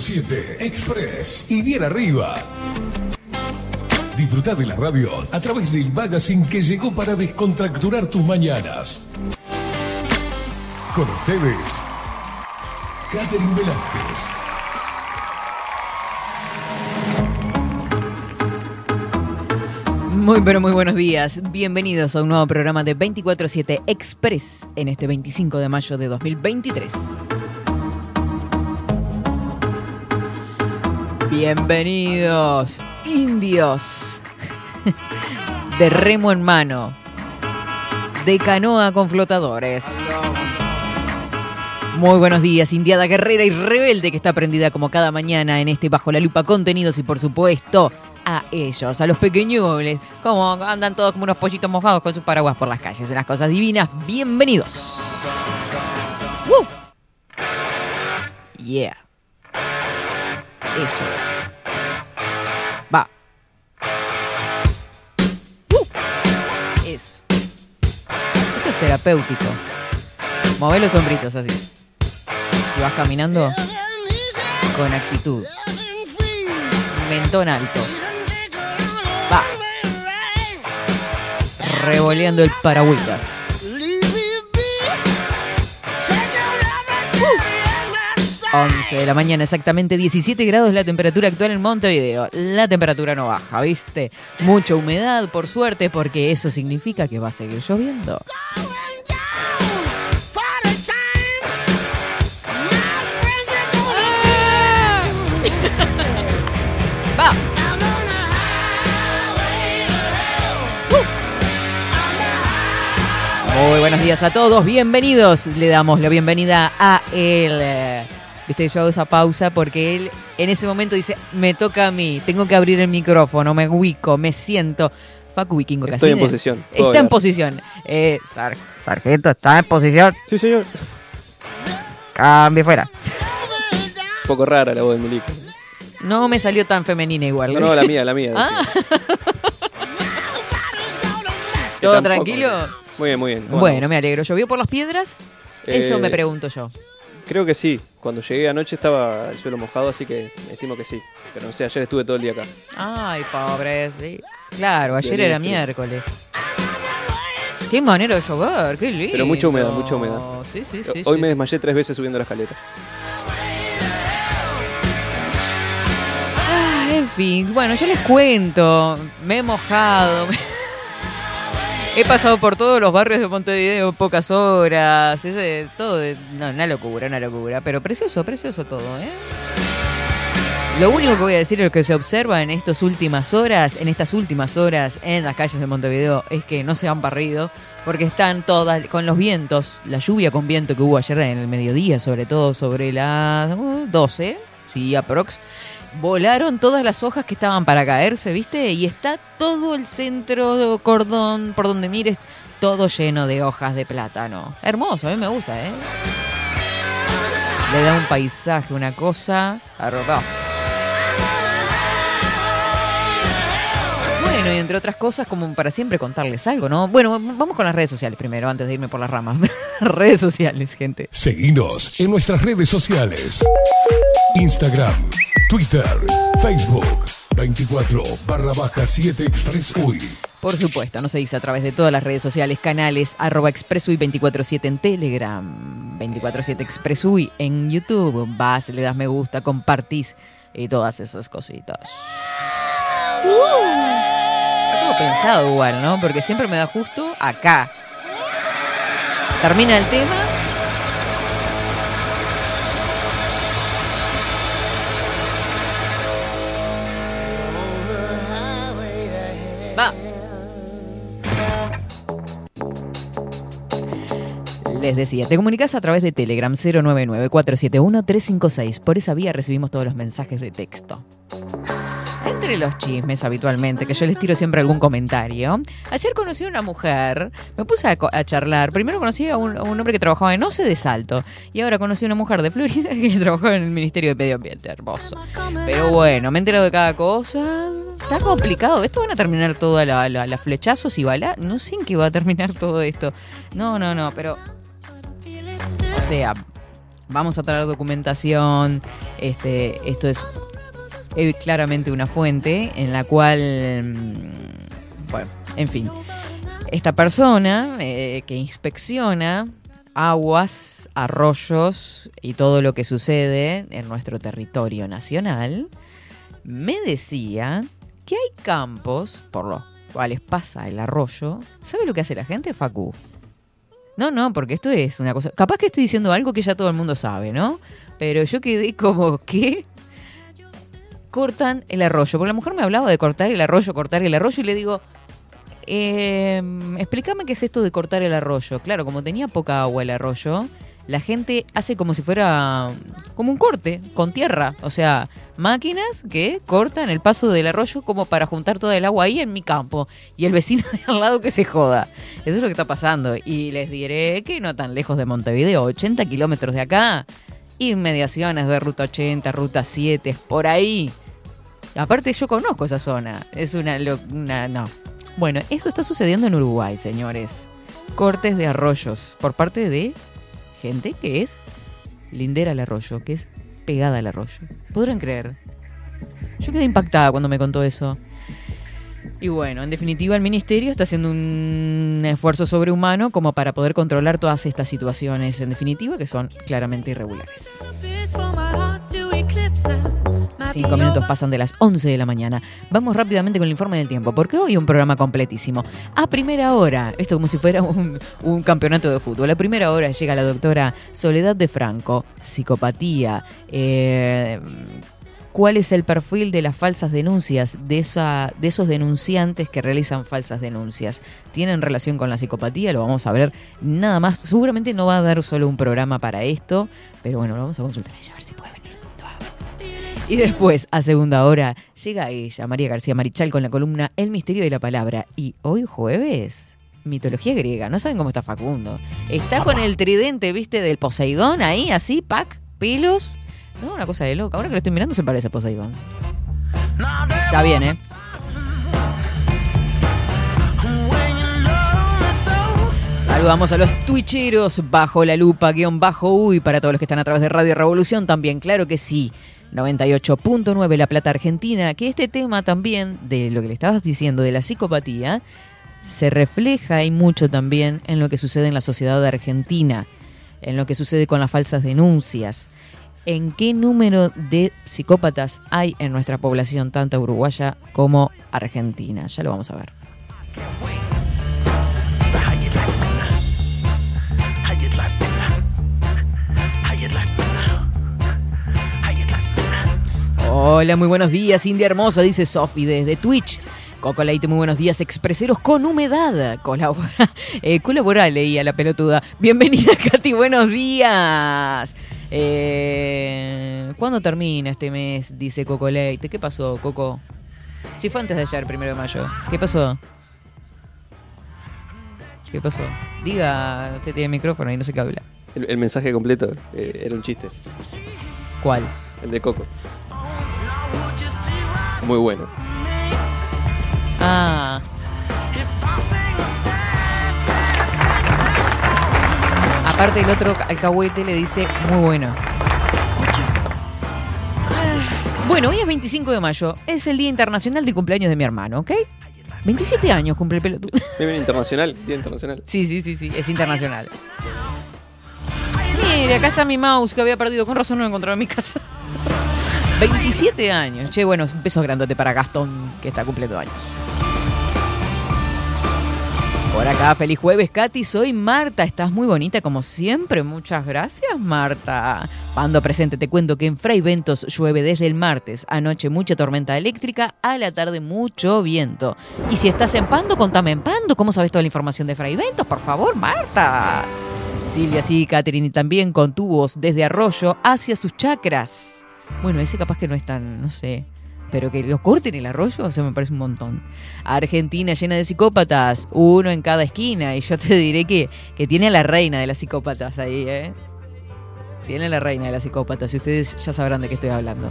Estás en 24-7 Express y bien arriba. Disfruta de la radio a través del magazine que llegó para descontracturar tus mañanas. Con ustedes, Catherine Velázquez. Muy pero muy buenos días. Bienvenidos a un nuevo programa de 24/7 Express en este 25 de mayo de 2023. Bienvenidos, indios. De remo en mano. De canoa con flotadores. Muy buenos días, indiada guerrera y rebelde que está prendida como cada mañana en este Bajo la Lupa Contenidos y por supuesto a ellos, a los pequeñules, como andan todos como unos pollitos mojados con sus paraguas por las calles, unas cosas divinas. Bienvenidos. ¡Woo! Yeah. Eso es. Va. ¡Uh! Eso. Esto es terapéutico. Move los hombritos así. Si vas caminando, con actitud. Mentón alto. Va. Revoleando el paragüitas. 11 de la mañana, exactamente 17 grados la temperatura actual en Montevideo. La temperatura no baja, ¿viste? Mucha humedad, por suerte, porque eso significa que va a seguir lloviendo. Va. Muy buenos días a todos, bienvenidos. Le damos la bienvenida a él. Eh, Viste, yo hago esa pausa porque él en ese momento dice, me toca a mí, tengo que abrir el micrófono, me ubico, me siento. Facu Vikingo Estoy en posición. puedo Está en hablar. posición. Eh, sar- sargento, está en posición. Sí, señor. Cambie fuera. Un poco rara la voz de Milico. No me salió tan femenina igual. No, no, la mía, la mía. Ah. Que ¿Todo tampoco, tranquilo? Muy bien, muy bien. ¿Cómo Bueno, me alegro. ¿Llovió por las piedras? Eso Eh, me pregunto yo. Creo que sí. Cuando llegué anoche estaba el suelo mojado, así que estimo que sí. Pero no sé, ayer estuve todo el día acá. Ay, pobres. Claro, ayer era miércoles. Qué manera de llover, qué lindo. Pero mucha humedad, mucha humedad. Sí, sí, sí. Hoy sí, me sí. desmayé tres veces subiendo la escaleta. Ah, en fin, bueno, yo les cuento. Me he mojado. He pasado por todos los barrios de Montevideo en pocas horas. Ese, todo. de- no, una locura, una locura. Pero precioso, precioso todo, ¿eh? Lo único que voy a decir, lo que se observa en estas últimas horas, en estas últimas horas en las calles de Montevideo, es que no se han barrido, porque están todas con los vientos, la lluvia con viento que hubo ayer en el mediodía, sobre todo sobre las uh, 12, sí, aprox, volaron todas las hojas que estaban para caerse, ¿viste? Y está todo el centro cordón, por donde mires, todo lleno de hojas de plátano. Hermoso, a mí me gusta, ¿eh? Le da un paisaje, una cosa hermosa. Bueno, y entre otras cosas, como para siempre contarles algo, ¿no? Bueno, vamos con las redes sociales primero, antes de irme por las ramas. redes sociales, gente. Seguinos en nuestras redes sociales. Instagram, Twitter, Facebook, 24 barra baja 7 Express UI. Por supuesto, no se dice a través de todas las redes sociales, canales, arroba expresui 247 en Telegram, 247 expresui en YouTube. Vas, le das me gusta, compartís y todas esas cositas. Está todo pensado igual, ¿no? Porque siempre me da justo acá. Termina el tema. Les decía, te comunicas a través de Telegram 099-471-356. Por esa vía recibimos todos los mensajes de texto. Entre los chismes habitualmente, que yo les tiro siempre algún comentario. Ayer conocí a una mujer, me puse a, charlar. Primero conocí a un, hombre que trabajaba en OCE de Salto. Y ahora conocí a una mujer de Florida que trabajaba en el Ministerio de Medio Ambiente. Hermoso. Pero bueno, me he enterado de cada cosa. Está complicado. Esto van a terminar todas la, la- flechazos y balas. No sé en qué va a terminar todo esto. No, no, no, pero. O sea, Vamos a traer documentación. Este, esto es eh, claramente una fuente en la cual, mm, bueno, en fin, esta persona eh, que inspecciona aguas, arroyos y todo lo que sucede en nuestro territorio nacional, me decía que hay campos por los cuales pasa el arroyo. ¿Sabe lo que hace la gente, Facu? No, no, porque esto es una cosa. Capaz que estoy diciendo algo que ya todo el mundo sabe, ¿no? Pero yo quedé como que cortan el arroyo. Porque la mujer me hablaba de cortar el arroyo, cortar el arroyo, y le digo, eh, explícame qué es esto de cortar el arroyo. Claro, como tenía poca agua el arroyo, la gente hace como si fuera como un corte con tierra. O sea, máquinas que cortan el paso del arroyo como para juntar toda el agua ahí en mi campo. Y el vecino de al lado que se joda. Eso es lo que está pasando. Y les diré que no tan lejos de Montevideo, 80 kilómetros de acá. Inmediaciones de Ruta 80, Ruta 7, por ahí. Aparte yo conozco esa zona. Es una, una... No. Bueno, eso está sucediendo en Uruguay, señores. Cortes de arroyos por parte de gente que es lindera al arroyo, que es pegada al arroyo. ¿Podrán creer? Yo quedé impactada cuando me contó eso. Y bueno, en definitiva el ministerio está haciendo un esfuerzo sobrehumano como para poder controlar todas estas situaciones, en definitiva, que son claramente irregulares. Cinco minutos pasan de las 11 de la mañana. Vamos rápidamente con el informe del tiempo, porque hoy un programa completísimo. A primera hora, esto como si fuera un, un campeonato de fútbol, a primera hora llega la doctora Soledad de Franco, psicopatía, eh, cuál es el perfil de las falsas denuncias, de, esa, de esos denunciantes que realizan falsas denuncias. ¿Tienen relación con la psicopatía? Lo vamos a ver nada más. Seguramente no va a dar solo un programa para esto, pero bueno, lo vamos a consultar a ella, a ver si puede venir. Y después, a segunda hora, llega ella, María García Marichal, con la columna El misterio de la palabra. Y hoy jueves, mitología griega. No saben cómo está Facundo. Está con el tridente, viste, del Poseidón ahí, así, pack, pelos. No, una cosa de loca. Ahora que lo estoy mirando se parece a Poseidón. Ya viene. Saludamos a los twitcheros bajo la lupa, guion bajo uy, para todos los que están a través de Radio Revolución también, claro que sí. 98.9 La Plata Argentina, que este tema también, de lo que le estabas diciendo, de la psicopatía, se refleja y mucho también en lo que sucede en la sociedad argentina, en lo que sucede con las falsas denuncias, en qué número de psicópatas hay en nuestra población, tanto uruguaya como argentina. Ya lo vamos a ver. Hola, muy buenos días, India Hermosa, dice Sofi desde Twitch. Coco Leite, muy buenos días. Expreseros con humedad. Colabora, eh, colabora, leía la pelotuda. Bienvenida, Katy, buenos días. Eh, ¿Cuándo termina este mes? Dice Coco Leite. ¿Qué pasó, Coco? Si fue antes de ayer, primero de mayo. ¿Qué pasó? ¿Qué pasó? Diga, usted tiene micrófono y no sé qué habla. El, el mensaje completo eh, era un chiste. ¿Cuál? El de Coco. Muy bueno. Ah. Aparte el otro alcahuete le dice muy bueno. Bueno, hoy es 25 de mayo. Es el Día Internacional de Cumpleaños de mi hermano, ¿ok? 27 años cumple el pelotudo. Internacional, día internacional. Sí, sí, sí, sí, es internacional. Mire, acá está mi mouse que había perdido. Con razón no lo encontraba en mi casa. 27 años. Che, bueno, un beso grandote para Gastón, que está cumpliendo años. Por acá, feliz jueves, Katy. Soy Marta. Estás muy bonita como siempre. Muchas gracias, Marta. Pando presente, te cuento que en Fray Ventos llueve desde el martes. Anoche mucha tormenta eléctrica, a la tarde mucho viento. Y si estás en Pando, contame en Pando. ¿Cómo sabes toda la información de Fray Ventos? Por favor, Marta. Silvia sí, Catherine y también con tubos desde Arroyo hacia sus chacras. Bueno, ese capaz que no es tan, no sé. Pero que lo corten el arroyo, o sea, me parece un montón. Argentina llena de psicópatas, uno en cada esquina. Y yo te diré que, que tiene a la reina de las psicópatas ahí, ¿eh? Tiene a la reina de las psicópatas, y ustedes ya sabrán de qué estoy hablando.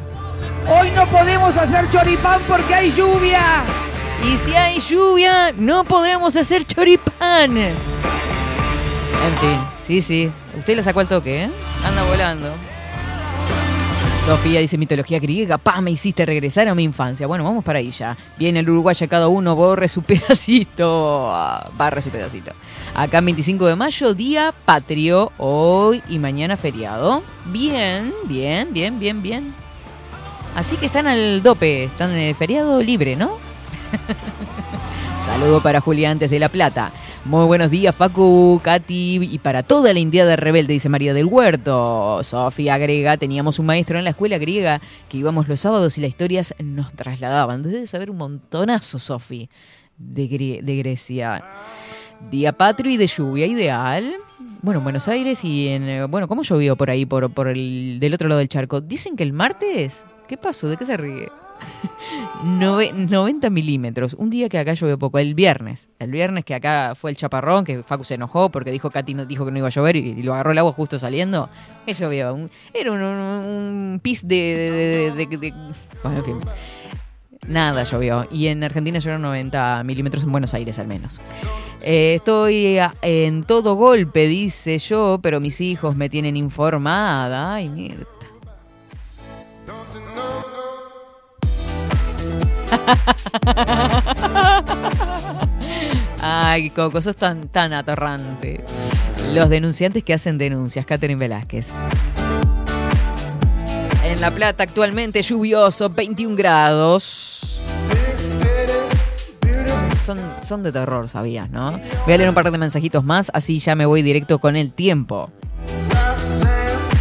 Hoy no podemos hacer choripán porque hay lluvia. Y si hay lluvia, no podemos hacer choripán. En fin, sí, sí. Usted le sacó el toque, ¿eh? Anda, volando. Sofía dice mitología griega, pa, me hiciste regresar a mi infancia. Bueno, vamos para ahí ya. Viene el uruguaya, cada uno borre su pedacito. Barre su pedacito. Acá 25 de mayo, día patrio, hoy y mañana feriado. Bien, bien, bien, bien, bien. Así que están al dope, están en el feriado libre, ¿no? Saludo para Julián desde La Plata. Muy buenos días, Facu, Katy y para toda la Indiada Rebelde, dice María del Huerto. Sofía agrega, teníamos un maestro en la escuela griega que íbamos los sábados y las historias nos trasladaban. Debes saber un montonazo, Sofi, de, de Grecia. Día patrio y de lluvia ideal. Bueno, en Buenos Aires y en... Eh, bueno, ¿cómo llovió por ahí, por, por el del otro lado del charco? Dicen que el martes... ¿Qué pasó? ¿De qué se ríe? 90 milímetros. Un día que acá llovió poco, el viernes. El viernes que acá fue el chaparrón, que Facu se enojó porque dijo Katy no, dijo que no iba a llover y, lo agarró el agua justo saliendo. Que llovió. era un, pis de. Nada llovió. Y en Argentina llovieron 90 milímetros, en Buenos Aires al menos. Eh, estoy en todo golpe, dice yo, pero mis hijos me tienen informada. Ay, mierda. Ay, Coco, sos tan, tan atorrante. Los denunciantes que hacen denuncias, Catherine Velázquez. En La Plata actualmente lluvioso, 21 grados. Son, son de terror, sabías, ¿no? Voy a leer un par de mensajitos más, así ya me voy directo con el tiempo.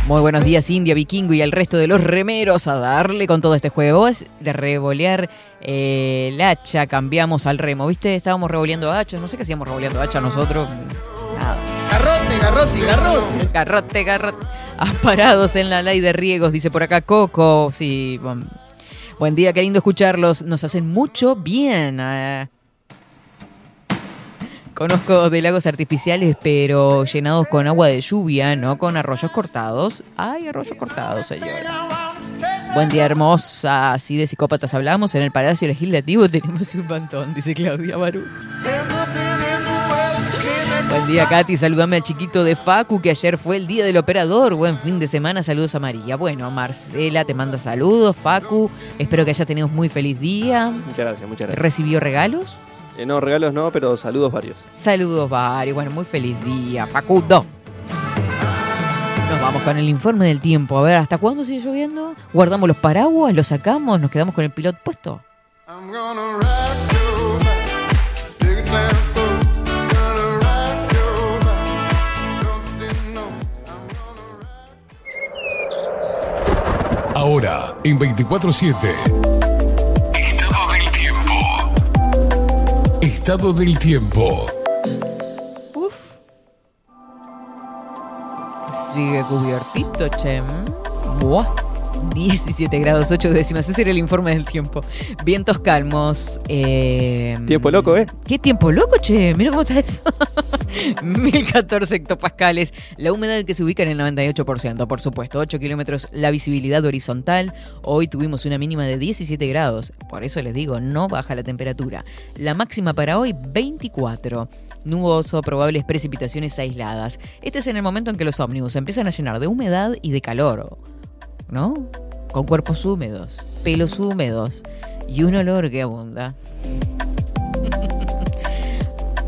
Muy buenos días, India, Vikingo y al resto de los remeros a darle con todo este juego. Es de revolear eh, el hacha, cambiamos al remo. ¿Viste? Estábamos revoleando hacha. No sé qué hacíamos revoleando hacha nosotros. Nada. Garrote, garrote, garrote. Garrote, garrote. Parados en la ley de riegos, dice por acá Coco. Sí. Buen día, qué lindo escucharlos. Nos hacen mucho bien. Eh. Conozco de lagos artificiales, pero llenados con agua de lluvia, no con arroyos cortados. Ay, arroyos cortados, señora. Buen día, hermosa. Así de psicópatas hablamos. En el Palacio Legislativo tenemos un montón, dice Claudia Barú. Buen día, Katy. Saludame al chiquito de Facu, que ayer fue el día del operador. Buen fin de semana. Saludos a María. Bueno, Marcela te manda saludos. Facu, espero que hayas tenido un muy feliz día. Muchas gracias, muchas gracias. ¿Recibió regalos? Eh, no, regalos no, pero saludos varios. Saludos varios. Bueno, muy feliz día, Facundo. Nos vamos con el informe del tiempo. A ver, ¿hasta cuándo sigue lloviendo? ¿Guardamos los paraguas? ¿Los sacamos? ¿Nos quedamos con el piloto puesto? Ahora, en 24-7. Estado del tiempo. Uf. Sigue cubiertito, che. Buah. 17 grados 8 décimas. Ese era el informe del tiempo. Vientos calmos. Eh, tiempo loco, ¿eh? ¿Qué tiempo loco, che? Mira cómo está eso. 1014 hectopascales. La humedad que se ubica en el 98%, por supuesto. 8 kilómetros la visibilidad horizontal. Hoy tuvimos una mínima de 17 grados. Por eso les digo, no baja la temperatura. La máxima para hoy, 24 nuboso, probables precipitaciones aisladas. Este es en el momento en que los ómnibus empiezan a llenar de humedad y de calor. ¿no? Con cuerpos húmedos, pelos húmedos y un olor que abunda.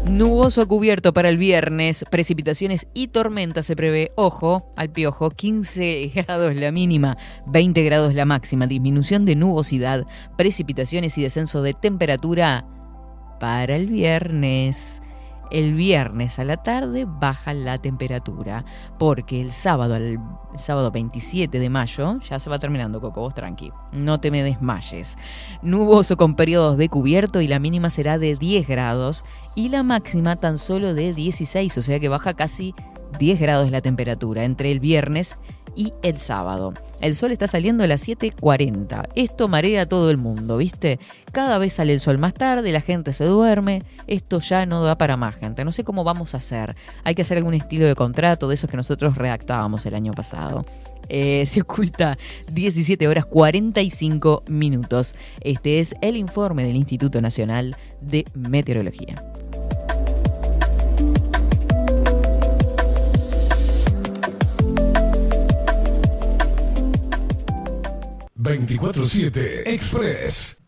Nuboso cubierto para el viernes, precipitaciones y tormentas se prevé. Ojo al piojo, 15 grados la mínima, 20 grados la máxima, disminución de nubosidad, precipitaciones y descenso de temperatura para el viernes. El viernes a la tarde baja la temperatura, porque el sábado, el sábado 27 de mayo, ya se va terminando, Coco, vos tranqui, no te me desmayes. Nuboso con periodos de cubierto y la mínima será de 10 grados y la máxima tan solo de 16, o sea que baja casi 10 grados la temperatura entre el viernes y el sábado. El sol está saliendo a las 7.40. Esto marea a todo el mundo, ¿viste? Cada vez sale el sol más tarde, la gente se duerme. Esto ya no da para más gente. No sé cómo vamos a hacer. Hay que hacer algún estilo de contrato de esos que nosotros redactábamos el año pasado. Eh, se oculta 17 horas 45 minutos. Este es el informe del Instituto Nacional de Meteorología. 24-7 Express.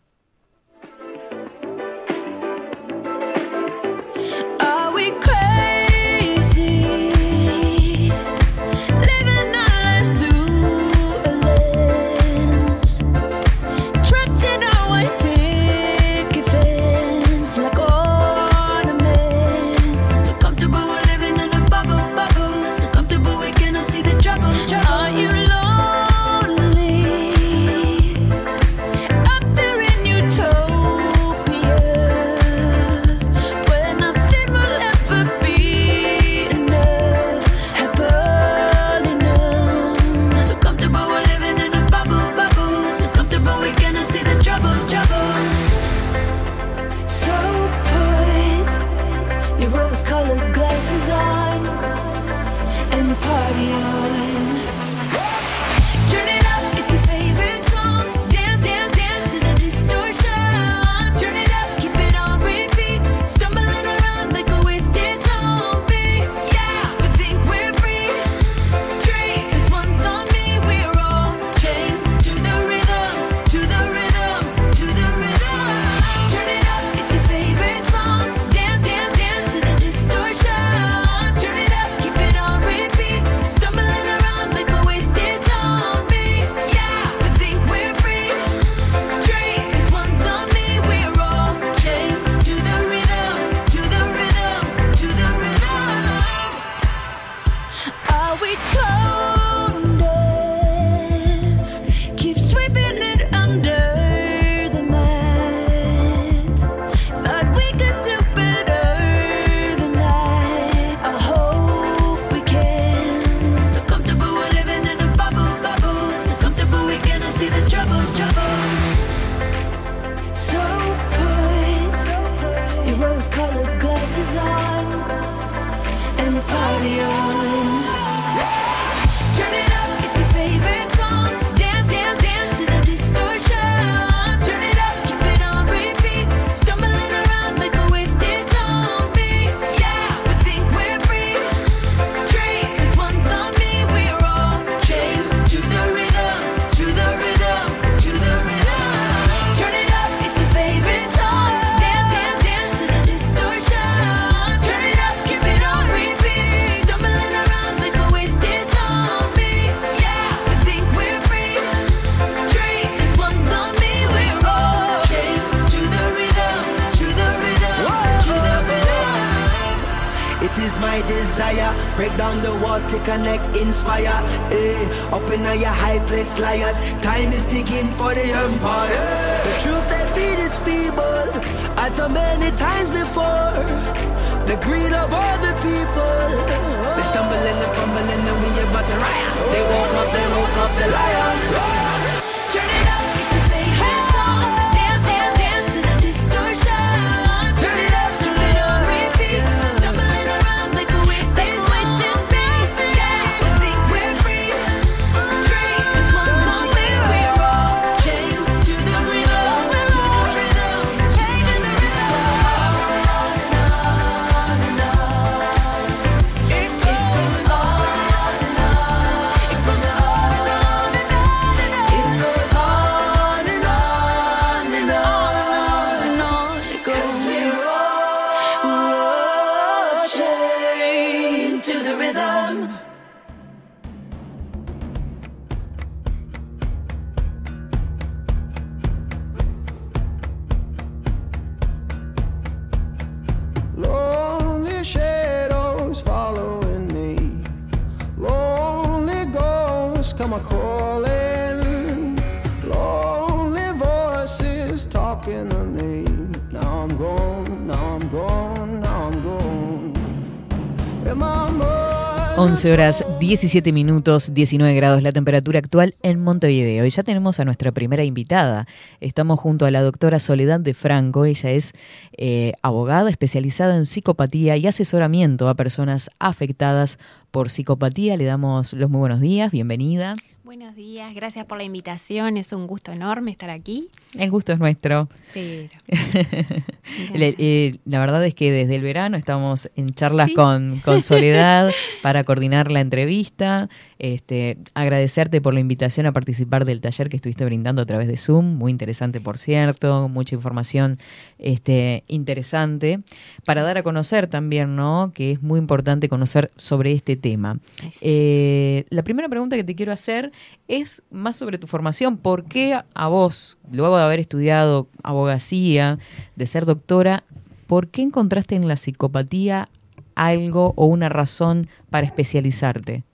Horas 17 minutos, 19 grados la temperatura actual en Montevideo. Y ya tenemos a nuestra primera invitada. Estamos junto a la doctora Soledad de Franco. Ella es eh, abogada especializada en psicopatía y asesoramiento a personas afectadas por psicopatía. Le damos los muy buenos días, bienvenida. Buenos días, gracias por la invitación, es un gusto enorme estar aquí. El gusto es nuestro. Pero, Le- eh, la verdad es que desde el verano estamos en charlas Sí. con, con Soledad para coordinar la entrevista. Este, agradecerte por la invitación a participar del taller que estuviste brindando a través de Zoom. Muy interesante, por cierto. Mucha información este, interesante. Para dar a conocer también, ¿no? Que es muy importante conocer sobre este tema. Eh, la primera pregunta que te quiero hacer es más sobre tu formación. ¿Por qué a vos, luego de haber estudiado abogacía, de ser doctora, por qué encontraste en la psicopatía algo o una razón para especializarte?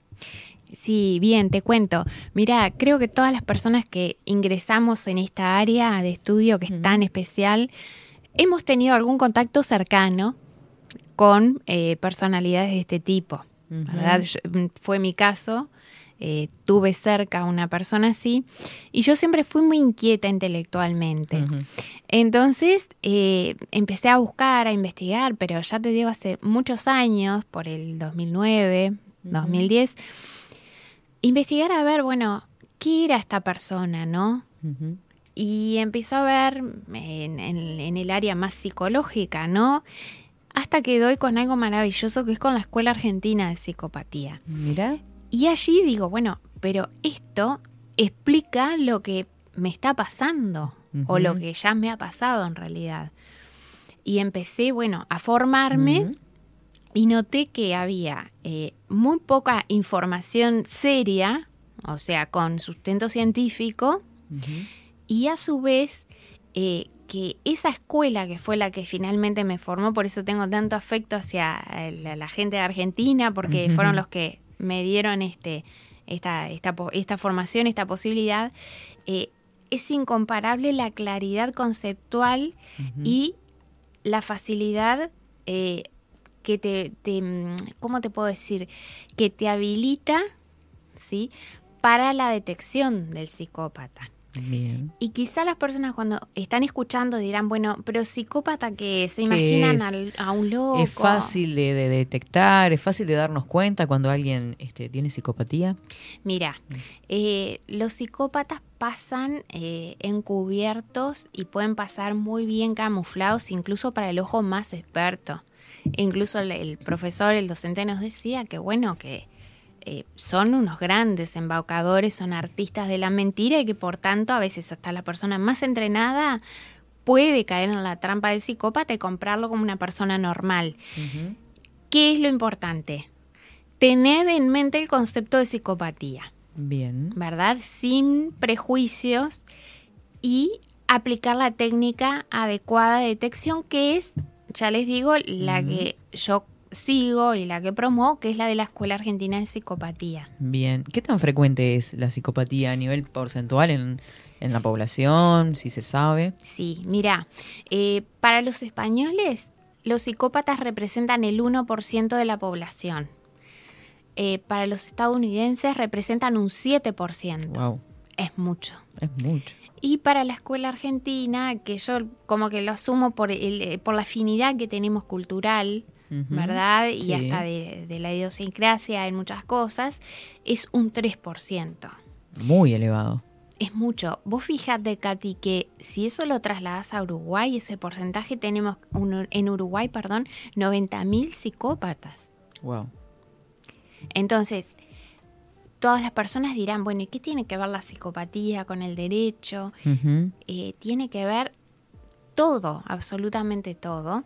Sí, bien, te cuento. Mira, creo que todas las personas que ingresamos en esta área de estudio que es tan especial, hemos tenido algún contacto cercano con eh, personalidades de este tipo. ¿verdad? Yo- mm, fue mi caso. eh, tuve cerca a una persona así y yo siempre fui muy inquieta intelectualmente. Entonces eh, empecé a buscar, a investigar, pero ya te digo, hace muchos años, por el 2009, 2010, investigar a ver, bueno, ¿qué era esta persona, no? Y empezó a ver en, en- en el área más psicológica, ¿no? Hasta que doy con algo maravilloso que es con la Escuela Argentina de Psicopatía. Mira. Y allí digo, bueno, pero esto explica lo que me está pasando o lo que ya me ha pasado en realidad. Y empecé, bueno, a formarme. Y noté que había eh, muy poca información seria, o sea, con sustento científico, y a su vez eh, que esa escuela que fue la que finalmente me formó, por eso tengo tanto afecto hacia eh, la, la gente de Argentina, porque fueron los que me dieron este, esta, esta, esta formación, esta posibilidad, eh, es incomparable la claridad conceptual y la facilidad eh, que te, te, mm, ¿cómo te puedo decir? Que te habilita, ¿sí? Para la detección del psicópata. Bien. Y quizá las personas cuando están escuchando dirán, bueno, pero psicópata que se imaginan es? al- a un loco. ¿Es fácil de, de detectar? ¿Es fácil de darnos cuenta cuando alguien este, tiene psicopatía? Mira, eh, los psicópatas pasan eh, encubiertos y pueden pasar muy bien camuflados, incluso para el ojo más experto. Incluso el, el profesor, el docente nos decía que bueno, que eh, son unos grandes embaucadores, son artistas de la mentira y que por tanto a veces hasta la persona más entrenada puede caer en la trampa del psicópata y comprarlo como una persona normal. ¿Qué es lo importante? Tener en mente el concepto de psicopatía. Bien. ¿verdad? Sin prejuicios y aplicar la técnica adecuada de detección que es, ya les digo, la que yo sigo y la que promuevo, que es la de la Escuela Argentina de Psicopatía. Bien. ¿Qué tan frecuente es la psicopatía a nivel porcentual en, en la población? Si se sabe. Sí, mira, eh, para los españoles los psicópatas representan el 1% de la población. Eh, para los estadounidenses representan un 7%. Wow. Es mucho. Es mucho. Y para la escuela argentina, que yo como que lo asumo por, el, eh, por la afinidad que tenemos cultural. ¿verdad? Y Sí. hasta de, de la idiosincrasia en muchas cosas, es un 3%. Muy elevado. Es mucho. Vos fíjate, Katy, que si eso lo trasladas a Uruguay, ese porcentaje tenemos un- en Uruguay, perdón, 90.000 psicópatas. Wow. Entonces, todas las personas dirán, bueno, ¿y qué tiene que ver la psicopatía con el derecho? Eh, tiene que ver todo, absolutamente todo,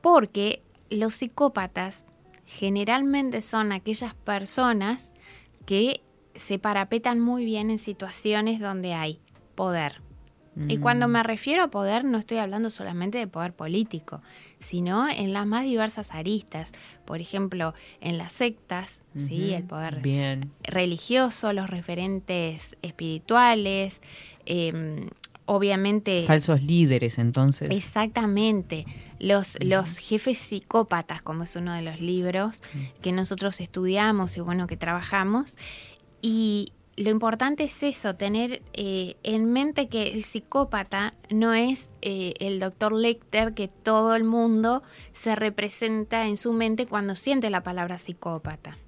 porque los psicópatas generalmente son aquellas personas que se parapetan muy bien en situaciones donde hay poder. Y cuando me refiero a poder no estoy hablando solamente de poder político, sino en las más diversas aristas. Por ejemplo, en las sectas, ¿sí? El poder Bien. religioso, los referentes espirituales, eh, obviamente... Falsos líderes, entonces. Exactamente. Los, los jefes psicópatas, como es uno de los libros que nosotros estudiamos y bueno, que trabajamos. Y lo importante es eso, tener eh, en mente que el psicópata no es eh, el doctor Lecter que todo el mundo se representa en su mente cuando siente la palabra psicópata.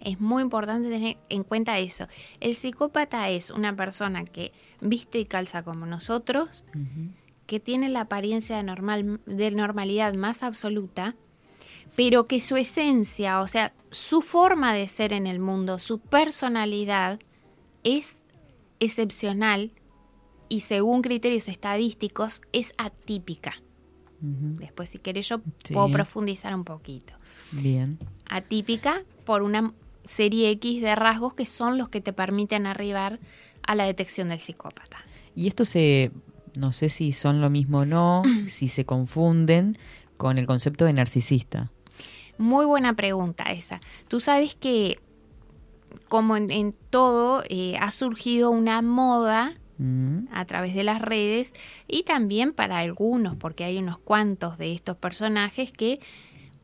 Es muy importante tener en cuenta eso. El psicópata es una persona que viste y calza como nosotros, que tiene la apariencia de, normal, de normalidad más absoluta, pero que su esencia, o sea, su forma de ser en el mundo, su personalidad es excepcional y según criterios estadísticos es atípica. Después, si querés, yo Sí. puedo profundizar un poquito Bien. atípica por una serie X de rasgos que son los que te permiten arribar a la detección del psicópata. Y esto se, no sé si son lo mismo o no, si se confunden con el concepto de narcisista. Muy buena pregunta esa. Tú sabes que, como en, en todo, eh, ha surgido una moda Mm, a través de las redes y también para algunos, porque hay unos cuantos de estos personajes que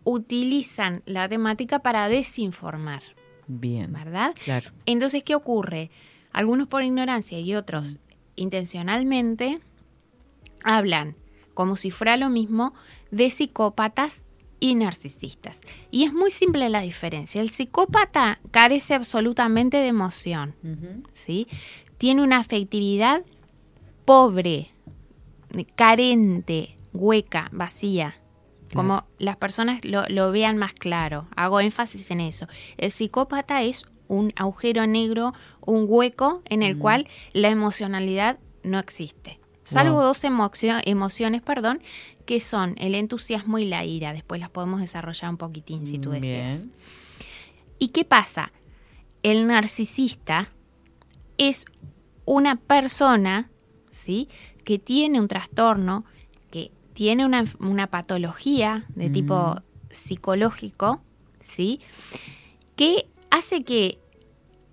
utilizan la temática para desinformar, Bien. ¿verdad? Claro. Entonces, ¿qué ocurre? Algunos por ignorancia y otros intencionalmente hablan como si fuera lo mismo de psicópatas y narcisistas. Y es muy simple la diferencia. El psicópata carece absolutamente de emoción, ¿sí? Tiene una afectividad pobre, carente, hueca, vacía. Como las personas lo, lo vean más claro. Hago énfasis en eso. El psicópata es un agujero negro, un hueco en el cual la emocionalidad no existe. Salvo Wow. dos emocio- emociones, perdón, que son el entusiasmo y la ira. Después las podemos desarrollar un poquitín si tú deseas. Bien. ¿Y qué pasa? El narcisista es una persona, ¿sí? Que tiene un trastorno, que tiene una, una patología de tipo psicológico, ¿sí? Que hace que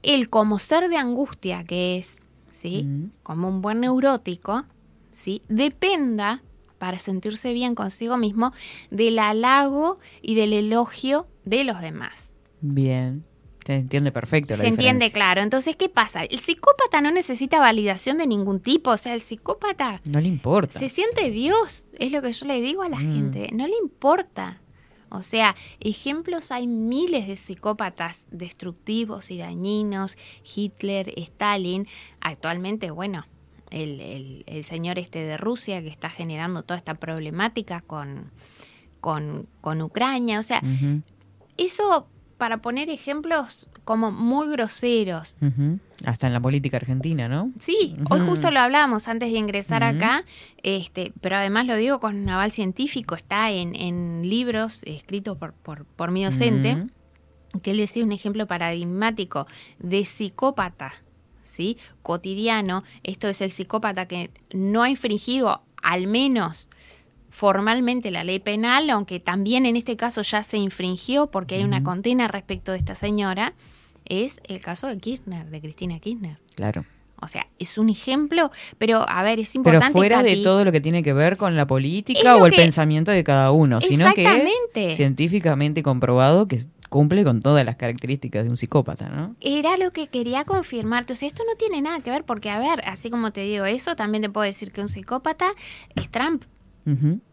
él, como ser de angustia que es, ¿sí? Mm. Como un buen neurótico, ¿sí? Dependa, para sentirse bien consigo mismo, del halago y del elogio de los demás. Bien. Se entiende perfecto la Se entiende claro. Entonces, ¿qué pasa? El psicópata no necesita validación de ningún tipo. O sea, el psicópata No le importa. se siente Dios. Es lo que yo le digo a la Mm. gente. No le importa. O sea, ejemplos hay miles de psicópatas destructivos y dañinos. Hitler, Stalin. Actualmente, bueno, el, el- el señor este de Rusia que está generando toda esta problemática con, con, con Ucrania. O sea, eso para poner ejemplos como muy groseros. Hasta en la política argentina, ¿no? Sí, hoy justo lo hablábamos antes de ingresar acá, este, pero además lo digo con un aval científico, está en, en libros escritos por, por, por mi docente, que él decía un ejemplo paradigmático de psicópata, ¿sí? Cotidiano. Esto es el psicópata que no ha infringido al menos formalmente la ley penal, aunque también en este caso ya se infringió porque hay una condena respecto de esta señora, es el caso de Kirchner, de Cristina Kirchner. Claro. O sea, es un ejemplo, pero a ver, es Pero importante. fuera de todo lo que tiene que ver con la política o el que- pensamiento de cada uno, sino que es científicamente comprobado que cumple con todas las características de un psicópata, ¿no? Era lo que quería confirmarte. O sea, esto no tiene nada que ver, porque, a ver, así como te digo eso, también te puedo decir que un psicópata es Trump,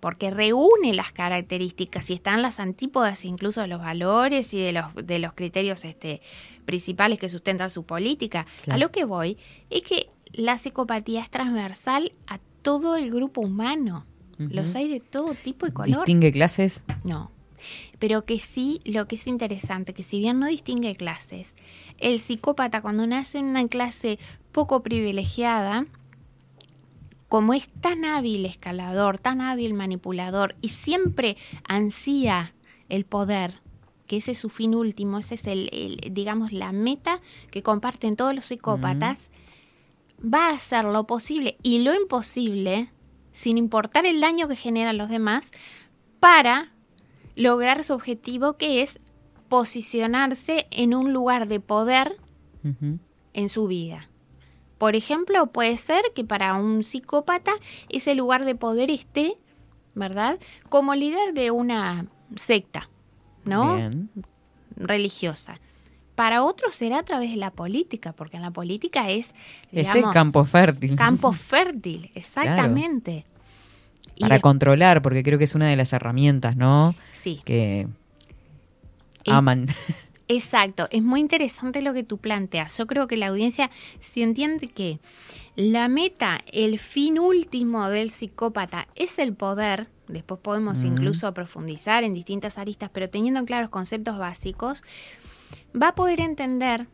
porque reúne las características y están las antípodas incluso de los valores y de los, de los criterios este, principales que sustentan su política. Claro. A lo que voy es que la psicopatía es transversal a todo el grupo humano. Los hay de todo tipo y color. Distingue clases. No. Pero que sí, lo que es interesante, que si bien no distingue clases, el psicópata cuando nace en una clase poco privilegiada, como es tan hábil escalador, tan hábil manipulador y siempre ansía el poder, que ese es su fin último, ese es el, el, digamos, la meta que comparten todos los psicópatas, va a hacer lo posible y lo imposible, sin importar el daño que generan los demás, para lograr su objetivo que es posicionarse en un lugar de poder en su vida. Por ejemplo, puede ser que para un psicópata ese lugar de poder esté, ¿verdad? Como líder de una secta, ¿no? Bien. Religiosa. Para otros será a través de la política, porque en la política es, Es el digamos, campo fértil. campo fértil, exactamente. Para controlar, porque creo que es una de las herramientas, ¿no? sí. Que aman. Exacto, es muy interesante lo que tú planteas. Yo creo que la audiencia si entiende que la meta, el fin último del psicópata es el poder, después podemos incluso profundizar en distintas aristas, pero teniendo claros conceptos básicos, va a poder entender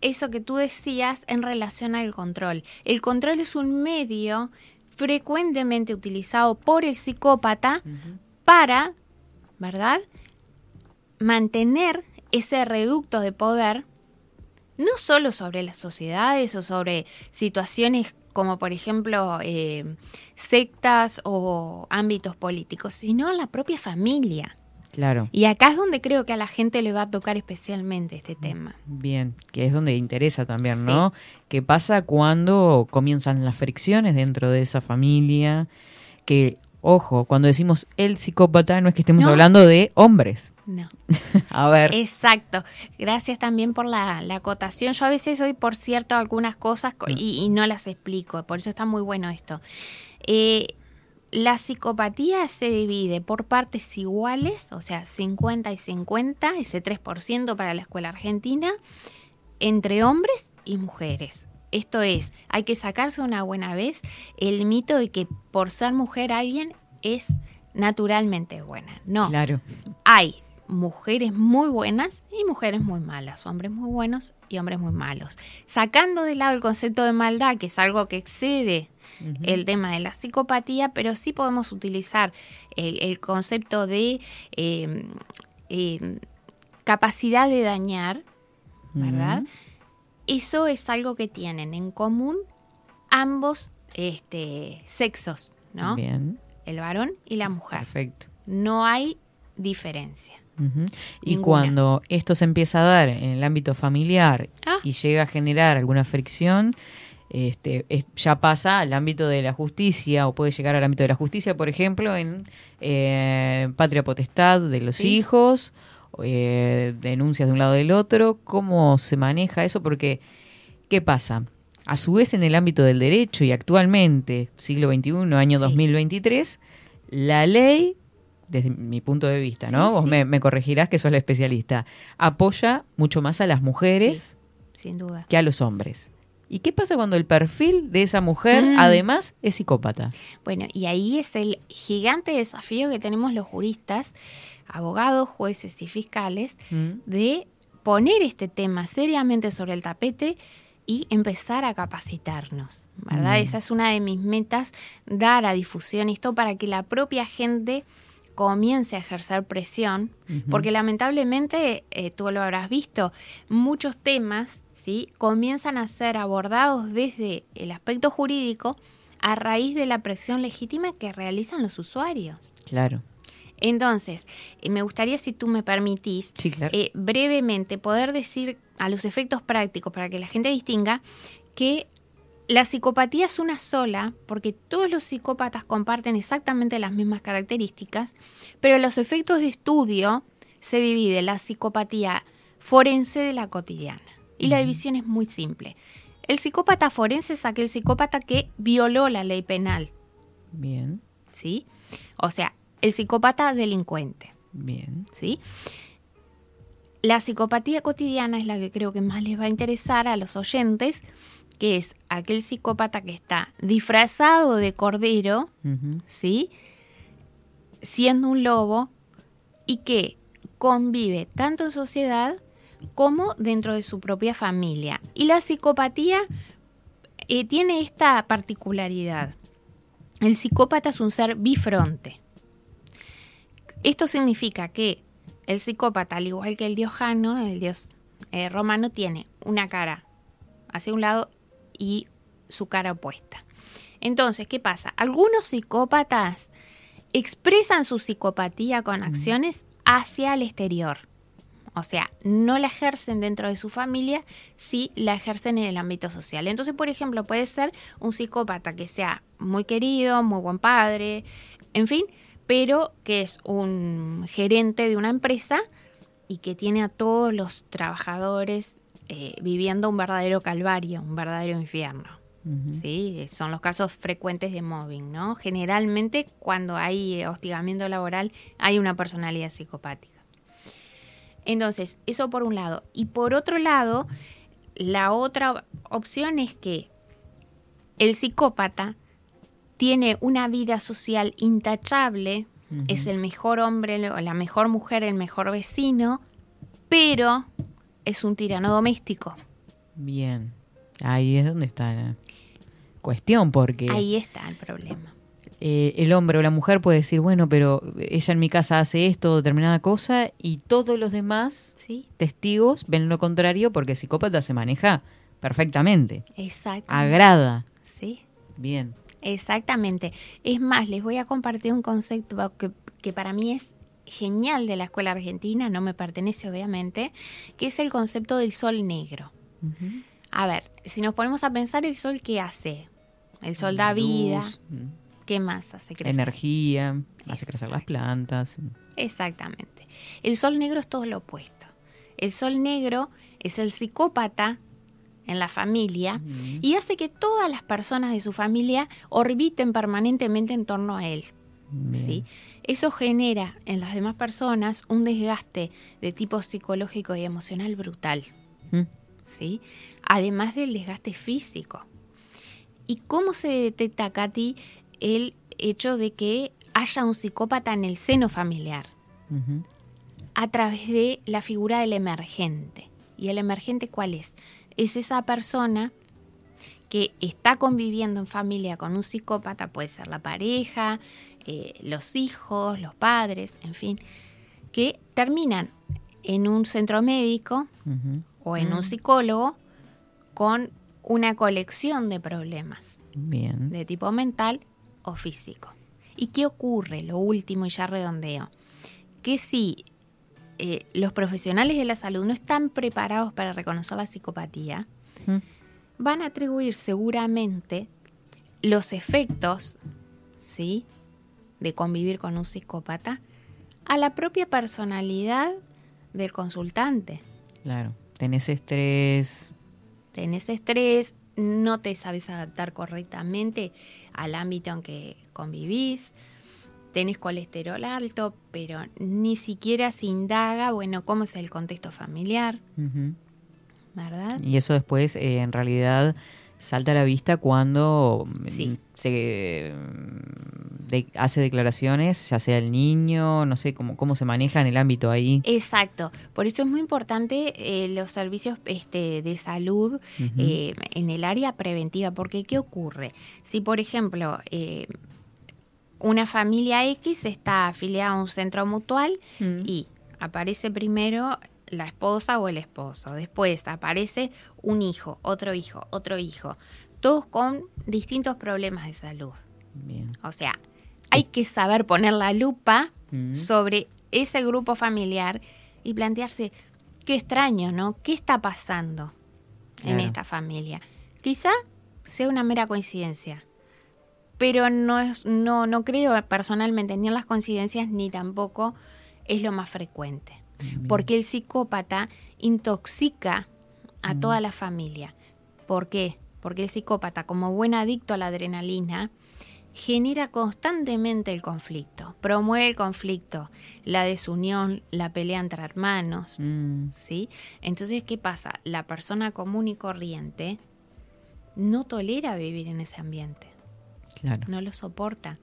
eso que tú decías en relación al control. El control es un medio frecuentemente utilizado por el psicópata para, ¿verdad? Mantener ese reducto de poder, no solo sobre las sociedades o sobre situaciones como por ejemplo eh, sectas o ámbitos políticos, sino la propia familia. Claro. Y acá es donde creo que a la gente le va a tocar especialmente este tema. Bien, que es donde interesa también, ¿no? ¿Qué pasa cuando comienzan las fricciones dentro de esa familia? Que, ojo, cuando decimos el psicópata no es que estemos hablando de hombres. No. a ver. Exacto. Gracias también por la, la, acotación. Yo a veces doy por cierto algunas cosas y, y, no las explico, por eso está muy bueno esto. Eh, la psicopatía se divide por partes iguales, o sea, 50 y 50, ese 3% para la escuela argentina, entre hombres y mujeres. Esto es, hay que sacarse una buena vez el mito de que por ser mujer alguien es naturalmente buena. No. Claro. Hay mujeres muy buenas y mujeres muy malas, hombres muy buenos y hombres muy malos. Sacando de lado el concepto de maldad, que es algo que excede el tema de la psicopatía, pero sí podemos utilizar el, concepto de em, em, capacidad de dañar, ¿verdad? Eso es algo que tienen en común ambos este, sexos, ¿no? Bien. El varón y la mujer. Perfecto. No hay diferencia. Y cuando esto se empieza a dar en el ámbito familiar ah. y llega a generar alguna fricción, este, ya pasa al ámbito de la justicia o puede llegar al ámbito de la justicia, por ejemplo, en eh, patria potestad de los hijos, eh, denuncias de un lado del otro, cómo se maneja eso, porque ¿qué pasa? A su vez, en el ámbito del derecho y actualmente, siglo XXI, año 2023, la ley, desde mi punto de vista, ¿no? Vos me, me, corregirás que sos la especialista, apoya mucho más a las mujeres sin duda. que a los hombres. ¿Y qué pasa cuando el perfil de esa mujer mm. además es psicópata? Bueno, y ahí es el gigante desafío que tenemos los juristas, abogados, jueces y fiscales, Mm. de poner este tema seriamente sobre el tapete y empezar a capacitarnos, ¿verdad? Mm. Esa es una de mis metas, dar a difusión esto para que la propia gente comience a ejercer presión, porque lamentablemente, eh, tú lo habrás visto, muchos temas ¿sí? comienzan a ser abordados desde el aspecto jurídico a raíz de la presión legítima que realizan los usuarios. Claro. Entonces, eh, me gustaría, si tú me permitís, sí, claro. eh, brevemente poder decir a los efectos prácticos para que la gente distinga que la psicopatía es una sola, porque todos los psicópatas comparten exactamente las mismas características, pero los efectos de estudio se divide la psicopatía forense de la cotidiana. Y la división es muy simple. El psicópata forense es aquel psicópata que violó la ley penal. Bien. ¿Sí? O sea, el psicópata delincuente. Bien. ¿Sí? La psicopatía cotidiana es la que creo que más les va a interesar a los oyentes, que es aquel psicópata que está disfrazado de cordero, uh -huh. ¿sí? Siendo un lobo y que convive tanto en sociedad como dentro de su propia familia. Y la psicopatía eh, tiene esta particularidad. El psicópata es un ser bifronte. Esto significa que el psicópata, al igual que el dios Jano, el dios eh, romano, tiene una cara hacia un lado y su cara opuesta. Entonces, ¿qué pasa? Algunos psicópatas expresan su psicopatía con acciones hacia el exterior. O sea, no la ejercen dentro de su familia, sí la ejercen en el ámbito social. Entonces, por ejemplo, puede ser un psicópata que sea muy querido, muy buen padre, en fin, pero que es un gerente de una empresa y que tiene a todos los trabajadores eh, viviendo un verdadero calvario, un verdadero infierno. Uh -huh. ¿sí? Son los casos frecuentes de mobbing, ¿no? Generalmente cuando hay hostigamiento laboral hay una personalidad psicopática. Entonces, eso por un lado. Y por otro lado, la otra opción es que el psicópata tiene una vida social intachable, es el mejor hombre la mejor mujer, el mejor vecino, pero es un tirano doméstico. Bien. Ahí es donde está la cuestión, porque Ahí está el problema. eh, el hombre o la mujer puede decir, bueno, pero ella en mi casa hace esto, determinada cosa, y todos los demás ¿Sí? testigos ven lo contrario porque el psicópata se maneja perfectamente. Exacto. Agrada. Sí. Bien. Exactamente. Es más, les voy a compartir un concepto que, que para mí es genial de la escuela argentina, no me pertenece obviamente, que es el concepto del sol negro. A ver, si nos ponemos a pensar, ¿el sol qué hace? El sol da vida. Mm, ¿Qué más hace crecer? energía, hace crecer las plantas. Exactamente. El sol negro es todo lo opuesto. El sol negro es el psicópata en la familia y hace que todas las personas de su familia orbiten permanentemente en torno a él. ¿sí? Eso genera en las demás personas un desgaste de tipo psicológico y emocional brutal. Mm, ¿sí? Además del desgaste físico. ¿Y cómo se detecta, Katy, el hecho de que haya un psicópata en el seno familiar? A través de la figura del emergente. ¿Y el emergente cuál es? Es esa persona que está conviviendo en familia con un psicópata, puede ser la pareja, eh, los hijos, los padres, en fin, que terminan en un centro médico o en un psicólogo con una colección de problemas Bien. de tipo mental o físico. ¿Y qué ocurre? Lo último, y ya redondeo, que si eh, los profesionales de la salud no están preparados para reconocer la psicopatía, Mm. van a atribuir seguramente los efectos, ¿sí? De convivir con un psicópata a la propia personalidad del consultante. Claro. Tenés estrés. tenés estrés, no te sabes adaptar correctamente al ámbito en que convivís, tenés colesterol alto, pero ni siquiera se indaga, bueno, cómo es el contexto familiar. ¿verdad? Y eso después, eh, en realidad, salta a la vista cuando mm, Sí. se mm, de- hace declaraciones, ya sea el niño, no sé cómo, cómo se maneja en el ámbito ahí. Exacto, por eso es muy importante eh, los servicios este, de salud eh, en el área preventiva, porque ¿qué ocurre? Si, por ejemplo, eh, una familia X está afiliada a un centro mutual Mm. y aparece primero la esposa o el esposo, después aparece un hijo, otro hijo, otro hijo, todos con distintos problemas de salud. Bien. O sea, hay que saber poner la lupa Mm. sobre ese grupo familiar y plantearse qué extraño, ¿no? ¿Qué está pasando en esta familia? Quizá sea una mera coincidencia, pero no, es, no, no creo personalmente ni en las coincidencias ni tampoco es lo más frecuente. Porque el psicópata intoxica a toda la familia. ¿Por qué? Porque el psicópata, como buen adicto a la adrenalina, genera constantemente el conflicto, promueve el conflicto, la desunión, la pelea entre hermanos, Mm. ¿sí? Entonces, ¿qué pasa? La persona común y corriente no tolera vivir en ese ambiente, Claro. no lo soporta.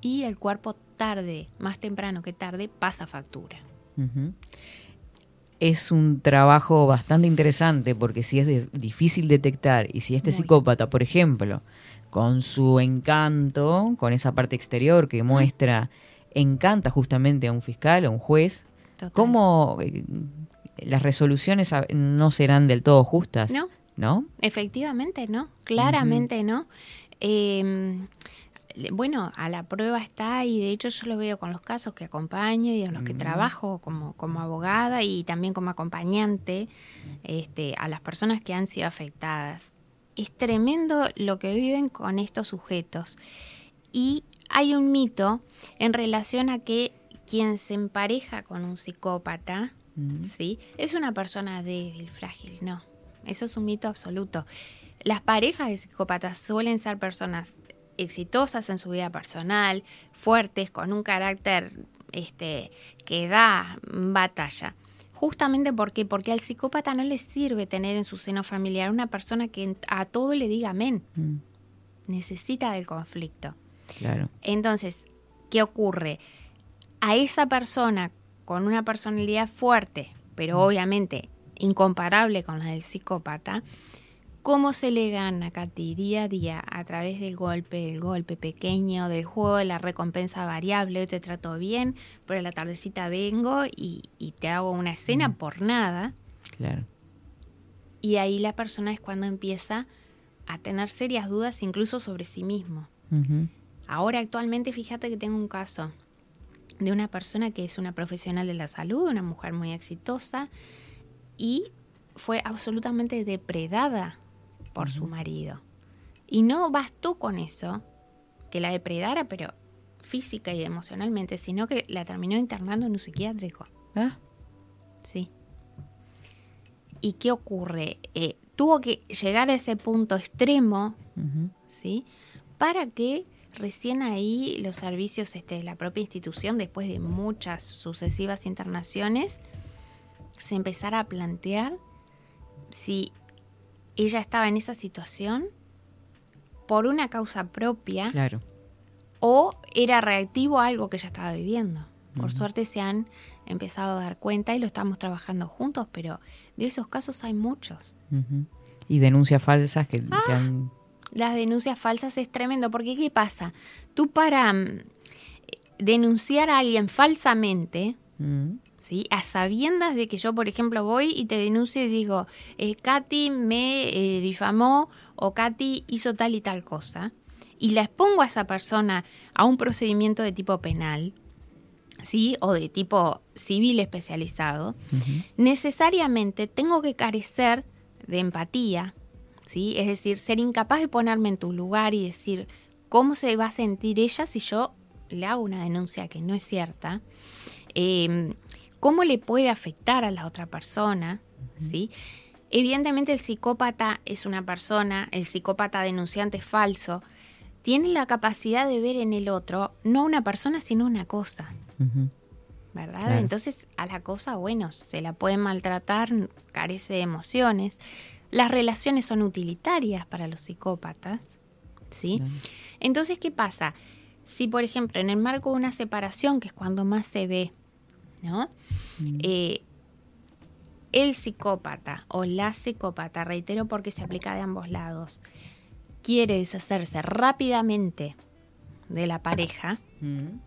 Y el cuerpo tarde, más temprano que tarde, pasa factura. Es un trabajo bastante interesante porque si es de- difícil detectar y si este Muy. psicópata, por ejemplo, con su encanto, con esa parte exterior que muestra, encanta justamente a un fiscal, a un juez, Total. ¿cómo eh, las resoluciones no serán del todo justas? No. ¿No? Efectivamente, ¿no? Claramente, ¿no? Eh, le- bueno, a la prueba está y de hecho yo lo veo con los casos que acompaño y en los que trabajo como, como abogada y también como acompañante este, a las personas que han sido afectadas. Es tremendo lo que viven con estos sujetos. Y hay un mito en relación a que quien se empareja con un psicópata, ¿sí? Es una persona débil, frágil, no. Eso es un mito absoluto. Las parejas de psicópatas suelen ser personas exitosas en su vida personal, fuertes, con un carácter este, que da batalla. Justamente porque, porque al psicópata no le sirve tener en su seno familiar una persona que a todo le diga amén. Mm, Necesita del conflicto. claro. Entonces, ¿qué ocurre? A esa persona con una personalidad fuerte, pero obviamente incomparable con la del psicópata, ¿cómo se le gana, Katy, día a día a través del golpe, del golpe pequeño, del juego de la recompensa variable? Hoy te trato bien, pero a la tardecita vengo y, y te hago una escena por nada. Claro. Y ahí la persona es cuando empieza a tener serias dudas incluso sobre sí mismo. Ahora actualmente fíjate que tengo un caso de una persona que es una profesional de la salud, una mujer muy exitosa y fue absolutamente depredada por su marido. Y no bastó con eso, que la depredara, pero física y emocionalmente, sino que la terminó internando en un psiquiátrico. Ah, Sí. ¿Y qué ocurre? Eh, tuvo que llegar a ese punto extremo. ¿sí? Para que recién ahí los servicios este, de la propia institución, después de muchas sucesivas internaciones, se empezara a plantear si ella estaba en esa situación por una causa propia Claro. o era reactivo a algo que ella estaba viviendo. Por suerte se han empezado a dar cuenta y lo estamos trabajando juntos, pero de esos casos hay muchos. Y denuncias falsas que Ah. te han... Las denuncias falsas es tremendo, porque ¿qué pasa? Tú para mm, denunciar a alguien falsamente, ¿sí? A sabiendas de que yo, por ejemplo, voy y te denuncio y digo, eh, Katy me eh, difamó o Katy hizo tal y tal cosa, y la expongo a esa persona a un procedimiento de tipo penal, ¿sí? O de tipo civil especializado, necesariamente tengo que carecer de empatía, ¿sí? Es decir, ser incapaz de ponerme en tu lugar y decir cómo se va a sentir ella si yo le hago una denuncia que no es cierta, eh, cómo le puede afectar a la otra persona, ¿sí? Evidentemente el psicópata es una persona, el psicópata denunciante es falso, tiene la capacidad de ver en el otro no una persona, sino una cosa. ¿verdad? Claro. Entonces a la cosa, bueno, se la puede maltratar, carece de emociones. Las relaciones son utilitarias para los psicópatas, ¿sí? Claro. Entonces, ¿qué pasa? Si, por ejemplo, en el marco de una separación, que es cuando más se ve, ¿no? Eh, el psicópata o la psicópata, reitero porque se aplica de ambos lados, quiere deshacerse rápidamente de la pareja, Mm,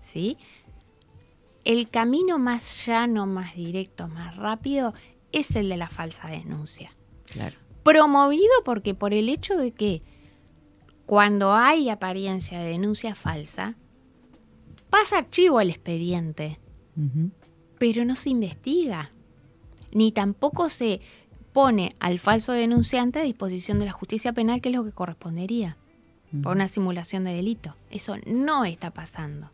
¿sí? El camino más llano, más directo, más rápido es el de la falsa denuncia. Claro. Promovido porque por el hecho de que cuando hay apariencia de denuncia falsa, pasa archivo el expediente, Pero no se investiga, ni tampoco se pone al falso denunciante a disposición de la justicia penal, que es lo que correspondería, por una simulación de delito. Eso no está pasando.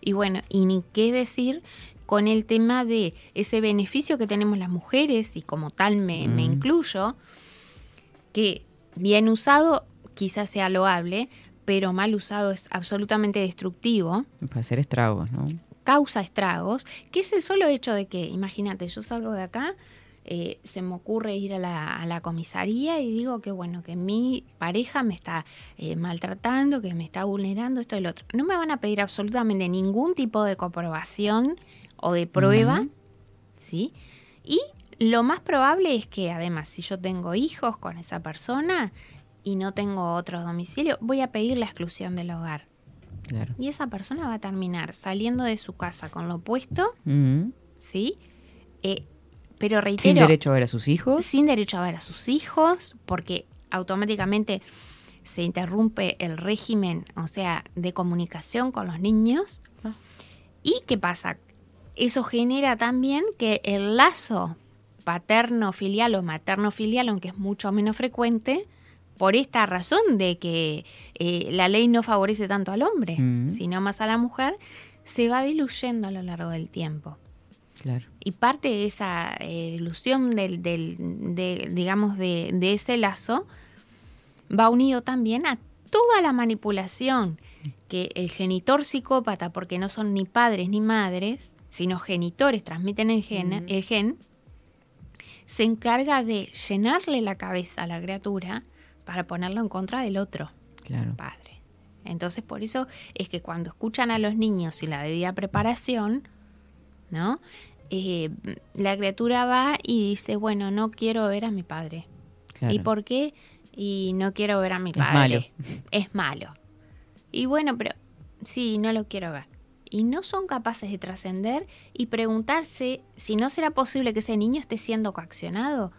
Y bueno, y ni qué decir con el tema de ese beneficio que tenemos las mujeres, y como tal me, me incluyo, que bien usado quizás sea loable, pero mal usado es absolutamente destructivo Para hacer estragos, ¿no? Causa estragos, que es el solo hecho de que, imagínate, yo salgo de acá, eh, se me ocurre ir a la, a la comisaría y digo que bueno, que mi pareja me está eh, maltratando, que me está vulnerando, esto y lo otro. No me van a pedir absolutamente ningún tipo de comprobación o de prueba. ¿sí? Y lo más probable es que además, si yo tengo hijos con esa persona y no tengo otro domicilio, voy a pedir la exclusión del hogar. Claro. Y esa persona va a terminar saliendo de su casa con lo opuesto, Ujú. ¿sí? Eh, pero reitero, Sin derecho a ver a sus hijos. sin derecho a ver a sus hijos, porque automáticamente se interrumpe el régimen, o sea, de comunicación con los niños. Ah. ¿Y qué pasa? Eso genera también que el lazo paterno-filial o materno-filial, aunque es mucho menos frecuente, por esta razón de que eh, la ley no favorece tanto al hombre, Mm. sino más a la mujer, se va diluyendo a lo largo del tiempo. Claro. Y parte de esa eh, ilusión del, del- de, digamos, de, de ese lazo va unido también a toda la manipulación que el genitor psicópata, porque no son ni padres ni madres, sino genitores, transmiten el gen, el gen se encarga de llenarle la cabeza a la criatura para ponerlo en contra del otro Claro. padre. Entonces, por eso es que cuando escuchan a los niños sin la debida preparación, ¿no? Eh, la criatura va y dice, bueno, no quiero ver a mi padre. claro. ¿Y por qué? Y no quiero ver a mi Es padre. malo. Es malo. Y bueno, pero sí, no lo quiero ver. Y no son capaces de trascender y preguntarse si no será posible que ese niño esté siendo coaccionado.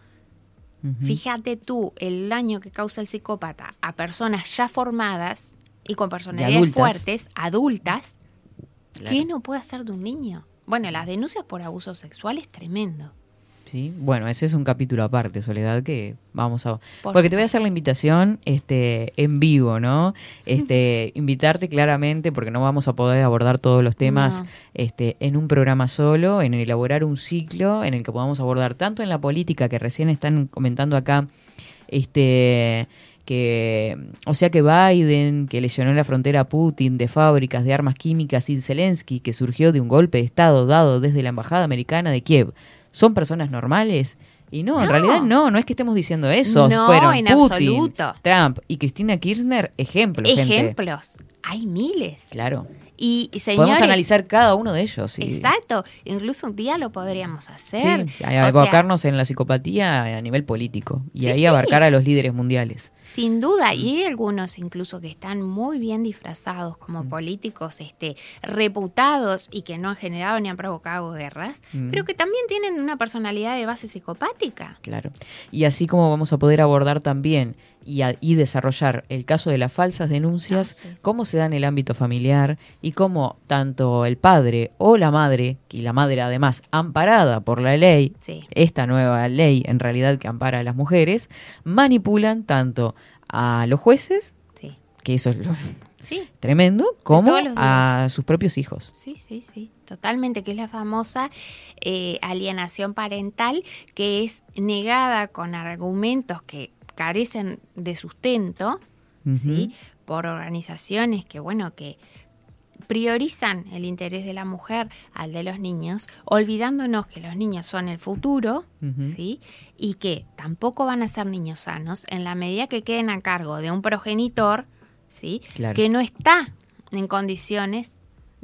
Fíjate tú el daño que causa el psicópata a personas ya formadas y con personalidades adultas. fuertes, adultas, Claro. ¿qué no puede hacer de un niño? Bueno, las denuncias por abuso sexual es tremendo. Sí, bueno, ese es un capítulo aparte, Soledad, que vamos a... Por porque te voy a hacer la invitación este, en vivo, ¿no? Este, invitarte claramente, porque no vamos a poder abordar todos los temas No. este, en un programa solo, en elaborar un ciclo en el que podamos abordar tanto en la política, que recién están comentando acá, este que o sea que Biden que le llenó la frontera a Putin de fábricas de armas químicas y Zelensky que surgió de un golpe de estado dado desde la embajada americana de Kiev son personas normales y no, en realidad no, no es que estemos diciendo eso. No, Fueron en Putin, absoluto. Trump y Cristina Kirchner ejemplos, gente. Ejemplos. Hay miles. Claro. Y, y señores, Podemos analizar cada uno de ellos. y- Exacto. Incluso un día lo podríamos hacer. Sí, O sea, abocarnos en la psicopatía a nivel político y Sí, ahí sí. abarcar a los líderes mundiales. Sin duda, y hay algunos incluso que están muy bien disfrazados como Mm. políticos este, reputados y que no han generado ni han provocado guerras, Mm. pero que también tienen una personalidad de base psicopática. Claro. Y así como vamos a poder abordar también y, a- y desarrollar el caso de las falsas denuncias, Ah, sí. cómo se da en el ámbito familiar y cómo tanto el padre o la madre, y la madre además amparada por la ley, Sí. esta nueva ley en realidad que ampara a las mujeres, manipulan tanto a los jueces, Sí. que eso es lo Sí. tremendo, como a sus propios hijos. Sí, sí, sí, totalmente, que es la famosa eh, alienación parental, que es negada con argumentos que carecen de sustento, ¿sí? Por organizaciones que, bueno, que priorizan el interés de la mujer al de los niños, olvidándonos que los niños son el futuro. ¿sí? Y que tampoco van a ser niños sanos en la medida que queden a cargo de un progenitor, ¿sí? Claro. Que no está en condiciones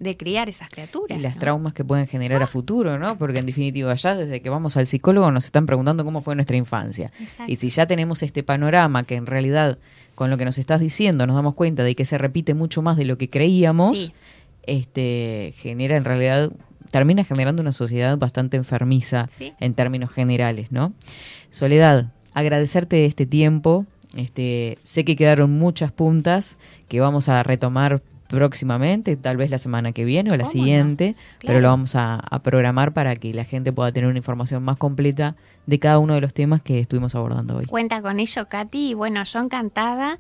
de criar esas criaturas. Y las ¿no? traumas que pueden generar a futuro, ¿no? Porque en definitiva ya desde que vamos al psicólogo nos están preguntando cómo fue nuestra infancia. Exacto. Y si ya tenemos este panorama que en realidad con lo que nos estás diciendo nos damos cuenta de que se repite mucho más de lo que creíamos, Sí. este genera en realidad termina generando una sociedad bastante enfermiza Sí. en términos generales, ¿no? Soledad, agradecerte este tiempo. Este, sé que quedaron muchas puntas que vamos a retomar próximamente, tal vez la semana que viene o la siguiente, pero lo vamos a, a programar para que la gente pueda tener una información más completa de cada uno de los temas que estuvimos abordando hoy. Cuenta con ello, Katy. Y bueno, yo encantada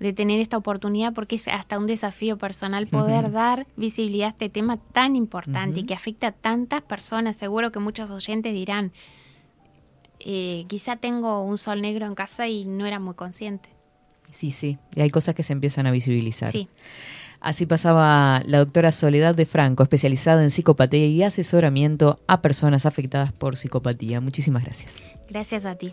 de tener esta oportunidad porque es hasta un desafío personal poder dar visibilidad a este tema tan importante y que afecta a tantas personas. Seguro que muchos oyentes dirán, eh, quizá tengo un sol negro en casa y no era muy consciente. Sí, sí, y hay cosas que se empiezan a visibilizar. Sí. Así pasaba la doctora Soledad de Franco, especializada en psicopatía y asesoramiento a personas afectadas por psicopatía. Muchísimas gracias. Gracias a ti.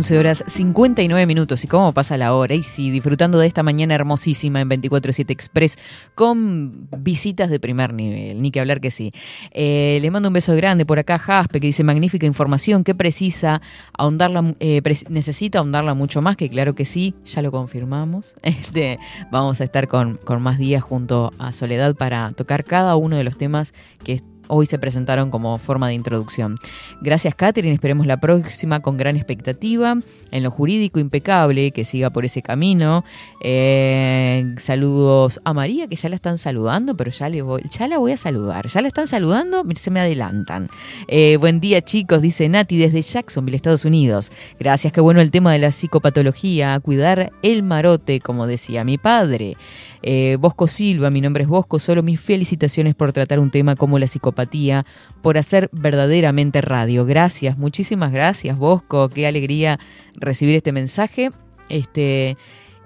11 horas 59 minutos. ¿Y cómo pasa la hora? Y sí, disfrutando de esta mañana hermosísima en 24-7 Express con visitas de primer nivel. Ni que hablar que sí. Eh, le mando un beso grande por acá Jaspe que dice magnífica información que precisa ahondarla, eh, necesita ahondarla mucho más, que claro que sí, ya lo confirmamos. Este, vamos a estar con, con más días junto a Soledad para tocar cada uno de los temas que hoy se presentaron como forma de introducción. Gracias, Catherine. Esperemos la próxima con gran expectativa. En lo jurídico, impecable, que siga por ese camino. Eh, saludos a María, que ya la están saludando, pero ya, le voy, ya la voy a saludar. Ya la están saludando, se me adelantan. Eh, buen día, chicos, dice Nati desde Jacksonville, Estados Unidos. Gracias, qué bueno el tema de la psicopatología. Cuidar el marote, como decía mi padre. Eh, Bosco Silva, mi nombre es Bosco, solo mis felicitaciones por tratar un tema como la psicopatía, por hacer verdaderamente radio. Gracias, muchísimas gracias Bosco, qué alegría recibir este mensaje. Este,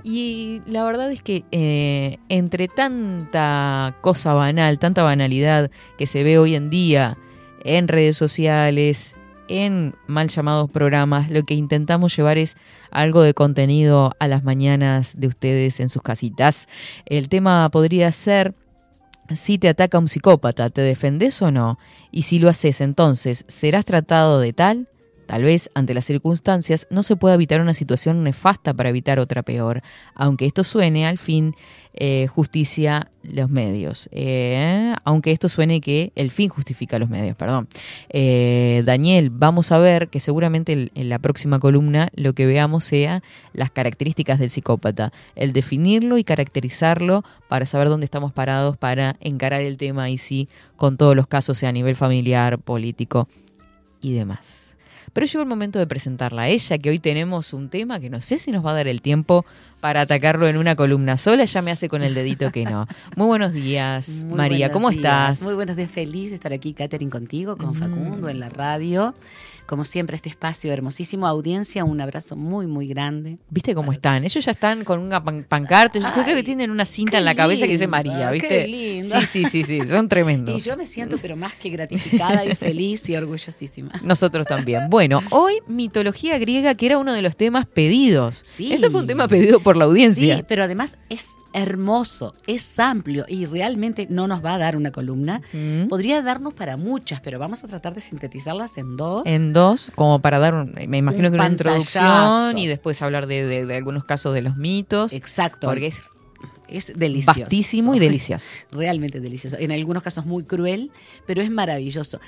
y la verdad es que eh, entre tanta cosa banal, tanta banalidad que se ve hoy en día en redes sociales, en mal llamados programas, lo que intentamos llevar es algo de contenido a las mañanas de ustedes en sus casitas. El tema podría ser si te ataca un psicópata, ¿te defendes o no? Y si lo haces, entonces, ¿serás tratado de tal? Tal vez, ante las circunstancias, no se pueda evitar una situación nefasta para evitar otra peor, aunque esto suene al fin eh, justicia los medios, eh, aunque esto suene que el fin justifica los medios, perdón. Eh, Daniel, vamos a ver que seguramente en la próxima columna lo que veamos sea las características del psicópata, el definirlo y caracterizarlo para saber dónde estamos parados para encarar el tema y sí con todos los casos, sea a nivel familiar, político y demás. Pero llegó el momento de presentarla a ella, que hoy tenemos un tema que no sé si nos va a dar el tiempo para atacarlo en una columna sola. Ya me hace con el dedito que no. Muy buenos días, María. ¿Cómo estás? Muy buenos días. Feliz de estar aquí, Catherine, contigo, con Facundo en la radio como siempre, este espacio hermosísimo. Audiencia, un abrazo muy, muy grande. ¿Viste cómo están? Ellos ya están con una pancarta. Yo creo que tienen una cinta en la cabeza que dice María, ¿viste? Qué lindo. Sí, sí, sí, sí, son tremendos. Y yo me siento, pero más que gratificada y feliz y orgullosísima. Nosotros también. Bueno, hoy mitología griega, que era uno de los temas pedidos. Sí. Esto fue un tema pedido por la audiencia. Sí, pero además es hermoso, es amplio y realmente no nos va a dar una columna. Mm. Podría darnos para muchas, pero vamos a tratar de sintetizarlas en dos. En dos, como para dar, un, me imagino que una introducción y después hablar de, algunos casos de los mitos. Exacto. Porque es es delicioso. Vastísimo y delicioso. Realmente delicioso. En algunos casos muy cruel, pero es maravilloso.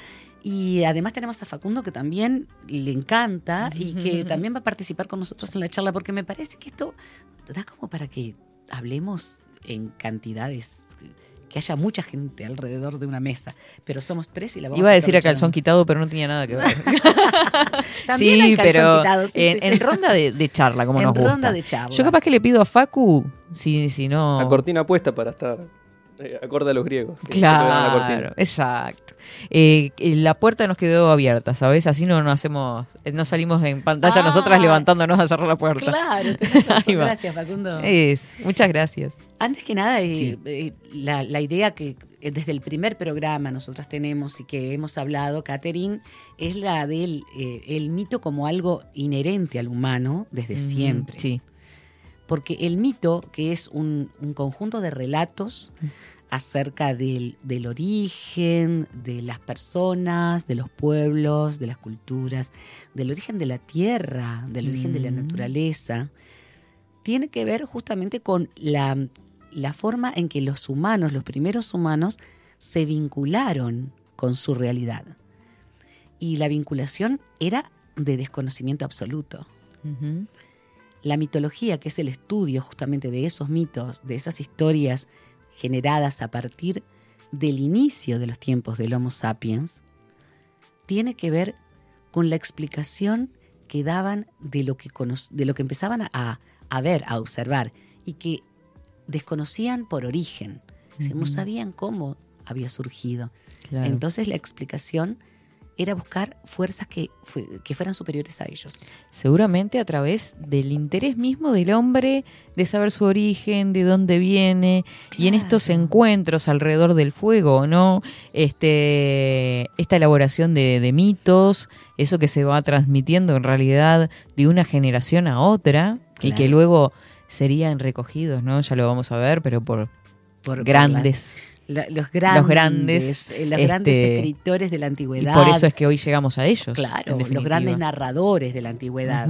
Y además tenemos a Facundo que también le encanta y que también va a participar con nosotros en la charla porque me parece que esto da como para que hablemos en cantidades que haya mucha gente alrededor de una mesa, pero somos tres y la vamos Iba a decir a calzón quitado, pero no tenía nada que ver. sí, pero en, ronda de, charla, como nos gusta. ronda de charla. Yo capaz que le pido a Facu, si, si no... La cortina puesta para estar acorde a los griegos. Claro, exacto. Eh, la puerta nos quedó abierta, ¿sabes? Así no, no hacemos, eh, no salimos en pantalla nosotras ah. levantándonos a cerrar la puerta. Claro, gracias Facundo. Es, muchas gracias. Antes que nada, la, la, idea que desde el primer programa nosotras tenemos y que hemos hablado, Catherine, es la del el mito como algo inherente al humano desde siempre. Sí porque el mito, que es un, conjunto de relatos acerca del, origen de las personas, de los pueblos, de las culturas, del origen de la tierra, del origen de la mm. naturaleza, tiene que ver justamente con la, la forma en que los humanos, los primeros humanos, se vincularon con su realidad. Y la vinculación era de desconocimiento absoluto. La mitología, que es el estudio justamente de esos mitos, de esas historias generadas a partir del inicio de los tiempos del Homo sapiens, tiene que ver con la explicación que daban de lo que, de lo que empezaban a, ver, a observar, y que desconocían por origen, no sabían cómo había surgido. Entonces la explicación era buscar fuerzas que, que fueran superiores a ellos. Seguramente a través del interés mismo del hombre de saber su origen, de dónde viene, y en estos encuentros alrededor del fuego, ¿no? Este, esta elaboración de, de mitos, eso que se va transmitiendo en realidad de una generación a otra, y que luego serían recogidos, ¿no? Ya lo vamos a ver, pero por, Por- por grandes. La- los grandes, Los grandes, eh, los este, grandes escritores de la Y antigüedad. por eso es que hoy llegamos a ellos. Claro, los grandes narradores de la antigüedad.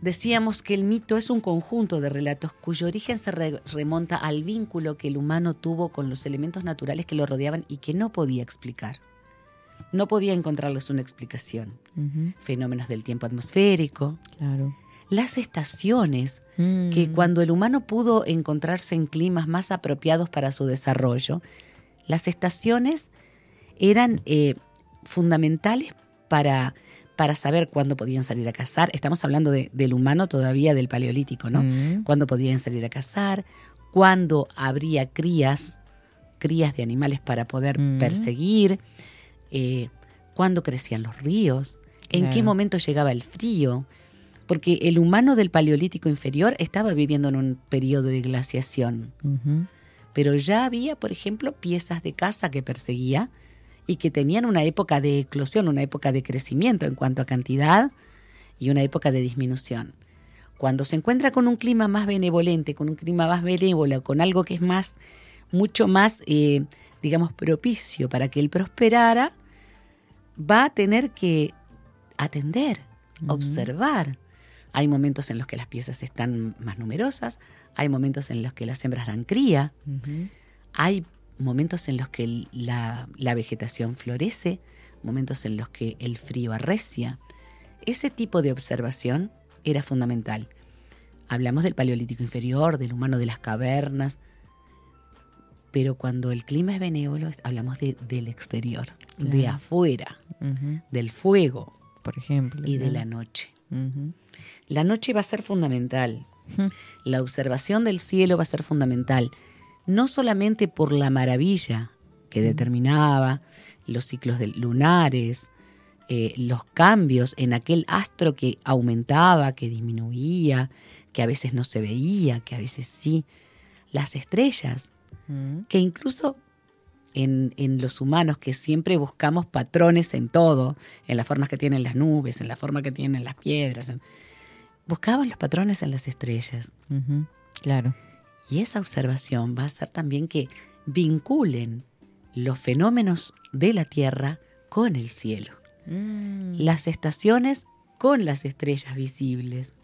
Decíamos que el mito es un conjunto de relatos cuyo origen se re- remonta al vínculo que el humano tuvo con los elementos naturales que lo rodeaban y que no podía explicar. No podía encontrarles una explicación. Fenómenos del tiempo atmosférico, Claro. Las estaciones, Mm. que cuando el humano pudo encontrarse en climas más apropiados para su desarrollo, las estaciones eran eh, fundamentales para, para saber cuándo podían salir a cazar. Estamos hablando de- del humano todavía del paleolítico, ¿no? Mm. Cuándo podían salir a cazar, cuándo habría crías, crías de animales para poder Mm. perseguir, eh, cuándo crecían los ríos, en qué momento llegaba el frío, porque el humano del Paleolítico inferior estaba viviendo en un periodo de glaciación, pero ya había, por ejemplo, piezas de caza que perseguía y que tenían una época de eclosión, una época de crecimiento en cuanto a cantidad y una época de disminución. Cuando se encuentra con un clima más benevolente, con un clima más benévolo, con algo que es más, mucho más, eh, digamos, propicio para que él prosperara, va a tener que atender, observar. Hay momentos en los que las piezas están más numerosas, hay momentos en los que las hembras dan cría, hay momentos en los que la, la vegetación florece, momentos en los que el frío arrecia. Ese tipo de observación era fundamental. Hablamos del paleolítico inferior, del humano de las cavernas, pero cuando el clima es benévolo hablamos de- del exterior, de afuera, del fuego Por ejemplo. y de la noche. La noche va a ser fundamental. La observación del cielo va a ser fundamental, no solamente por la maravilla que determinaba los ciclos de- lunares, eh, los cambios en aquel astro que aumentaba, que disminuía, que a veces no se veía, que a veces sí, las estrellas, Mm. que incluso en, en los humanos que siempre buscamos patrones en todo, en las formas que tienen las nubes, en la forma que tienen las piedras, en- buscaban los patrones en las estrellas. Claro. Y esa observación va a hacer también que vinculen los fenómenos de la Tierra con el cielo, Mm. las estaciones con las estrellas visibles,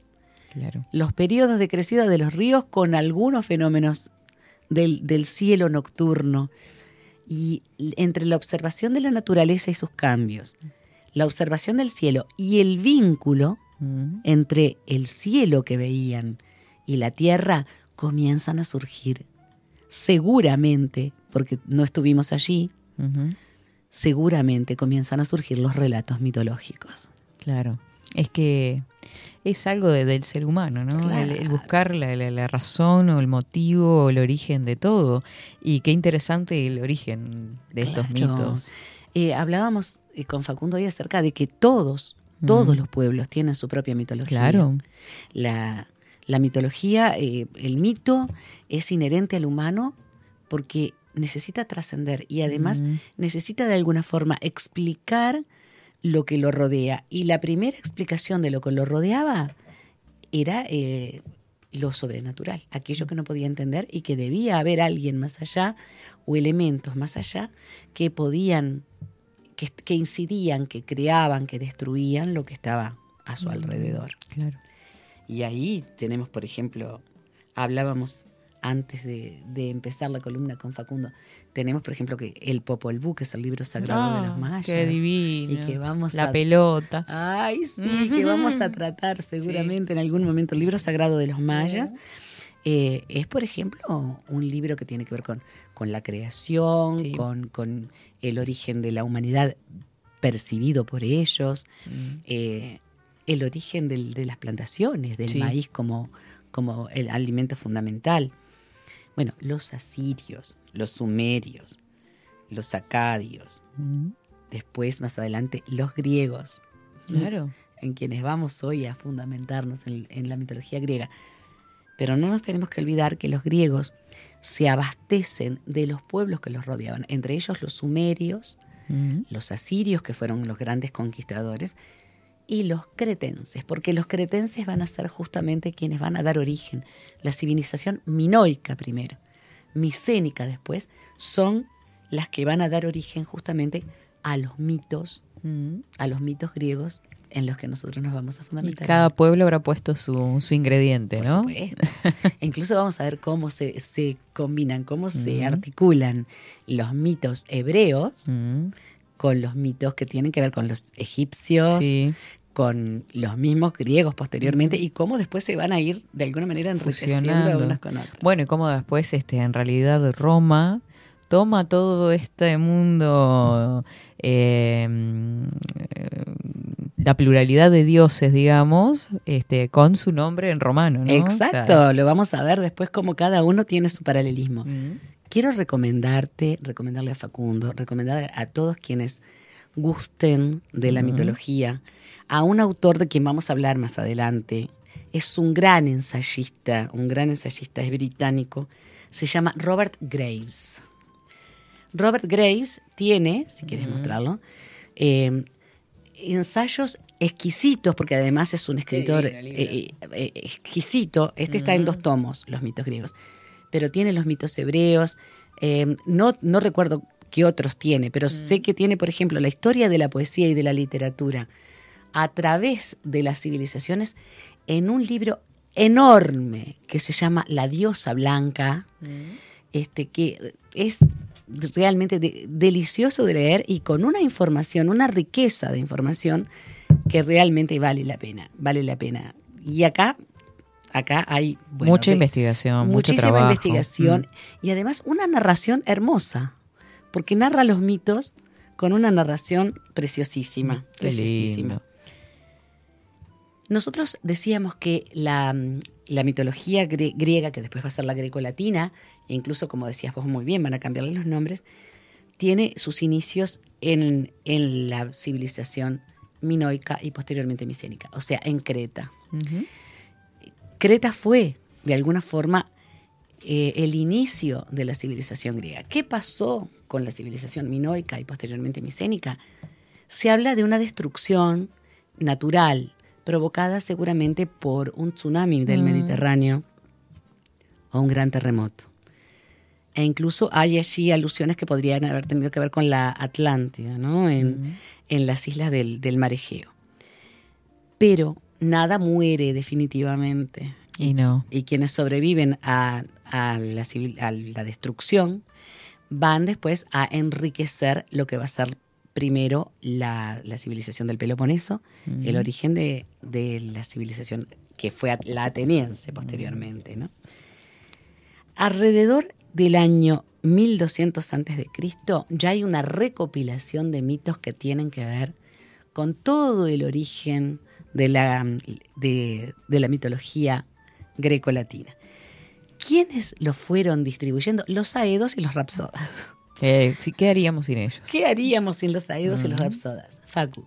Claro. los periodos de crecida de los ríos con algunos fenómenos del, del cielo nocturno. Y entre la observación de la naturaleza y sus cambios, la observación del cielo y el vínculo. Entre el cielo que veían y la tierra comienzan a surgir. Seguramente, porque no estuvimos allí, seguramente comienzan a surgir los relatos mitológicos. Claro. Es que es algo de- del ser humano, ¿no? El, buscar la, la- la razón o el motivo o el origen de todo. Y qué interesante el origen de estos mitos. Eh, hablábamos eh, con Facundo hoy acerca de que todos, todos los pueblos tienen su propia mitología. Claro. La, la mitología, eh, el mito es inherente al humano porque necesita trascender y además Mm. necesita de alguna forma explicar lo que lo rodea. Y la primera explicación de lo que lo rodeaba era eh, lo sobrenatural, aquello que no podía entender y que debía haber alguien más allá o elementos más allá que podían, que, que incidían, que creaban, que destruían lo que estaba a su alrededor. Claro. Y ahí tenemos, por ejemplo, hablábamos antes de, de empezar la columna con Facundo, tenemos, por ejemplo, que el Popol Vuh, que es el libro sagrado de los Ah, mayas. Qué divino. Y que vamos La a... pelota. Ay, sí, que vamos a tratar seguramente en algún momento el libro sagrado de los mayas. Eh, es, por ejemplo, un libro que tiene que ver con, con la creación, Sí. con, con el origen de la humanidad percibido por ellos, Mm. eh, el origen del- de las plantaciones, del Sí. maíz como, como el alimento fundamental. Bueno, los asirios, los sumerios, los acadios, Mm. después, más adelante, los griegos. Claro. En quienes vamos hoy a fundamentarnos en, en la mitología griega. Pero no nos tenemos que olvidar que los griegos se abastecen de los pueblos que los rodeaban, entre ellos los sumerios, los asirios, que fueron los grandes conquistadores, y los cretenses, porque los cretenses van a ser justamente quienes van a dar origen. La civilización minoica primero, micénica después, son las que van a dar origen justamente a los mitos, a los mitos griegos en los que nosotros nos vamos a Y fundamentar. cada pueblo habrá puesto su, su ingrediente, Por ¿no? supuesto. E incluso vamos a ver cómo se, se combinan, cómo se Mm. articulan los mitos hebreos Mm. con los mitos que tienen que ver con los egipcios, Sí. con los mismos griegos posteriormente y cómo después se van a ir de alguna manera enriqueciendo unos con otros. Bueno, y cómo después, este, en realidad, Roma toma todo este mundo, eh, la pluralidad de dioses, digamos, este, con su nombre en romano, ¿no? Exacto, O sea, es- lo vamos a ver después cómo cada uno tiene su paralelismo. Mm. Quiero recomendarte, recomendarle a Facundo, recomendar a todos quienes gusten de la mitología, a un autor de quien vamos a hablar más adelante. Es un gran ensayista, un gran ensayista, es británico. Se llama Robert Graves. Robert Graves tiene, si quieres mostrarlo, eh, ensayos exquisitos, porque además es un escritor libro. eh, eh, exquisito. Este está en dos tomos, los mitos griegos, pero tiene los mitos hebreos. eh, no, no recuerdo qué otros tiene, pero sé que tiene, por ejemplo, la historia de la poesía y de la literatura a través de las civilizaciones en un libro enorme que se llama La diosa blanca, este, que es realmente de- delicioso de leer y con una información, una riqueza de información que realmente vale la pena, vale la pena. Y acá, acá hay bueno, mucha investigación, muchísima investigación y además una narración hermosa, porque narra los mitos con una narración preciosísima, Mm, preciosísima. Nosotros decíamos que la, mm, la mitología grie- griega, que después va a ser la greco-latina, e incluso como decías vos muy bien, van a cambiarle los nombres, tiene sus inicios en, en la civilización minoica y posteriormente micénica, o sea, en Creta. Creta fue, de alguna forma, eh, el inicio de la civilización griega. ¿Qué pasó con la civilización minoica y posteriormente micénica? Se habla de una destrucción natural provocada seguramente por un tsunami del Mm. Mediterráneo o un gran terremoto. E incluso hay allí alusiones que podrían haber tenido que ver con la Atlántida, ¿no? En, en las islas del, del mar Egeo. Pero nada muere definitivamente. Y no. Y quienes sobreviven a, a la, civil- a la destrucción van después a enriquecer lo que va a ser primero la, la civilización del Peloponeso, el origen de, de la civilización que fue la ateniense posteriormente. ¿no? Alrededor del año 1200 antes de Cristo ya hay una recopilación de mitos que tienen que ver con todo el origen de la, de, de la mitología greco-latina. ¿Quiénes lo fueron distribuyendo? Los aedos y los rapsodas. Eh, sí, ¿Qué haríamos sin ellos? ¿Qué haríamos sin los aedos y los Ujú. rapsodas? Facu.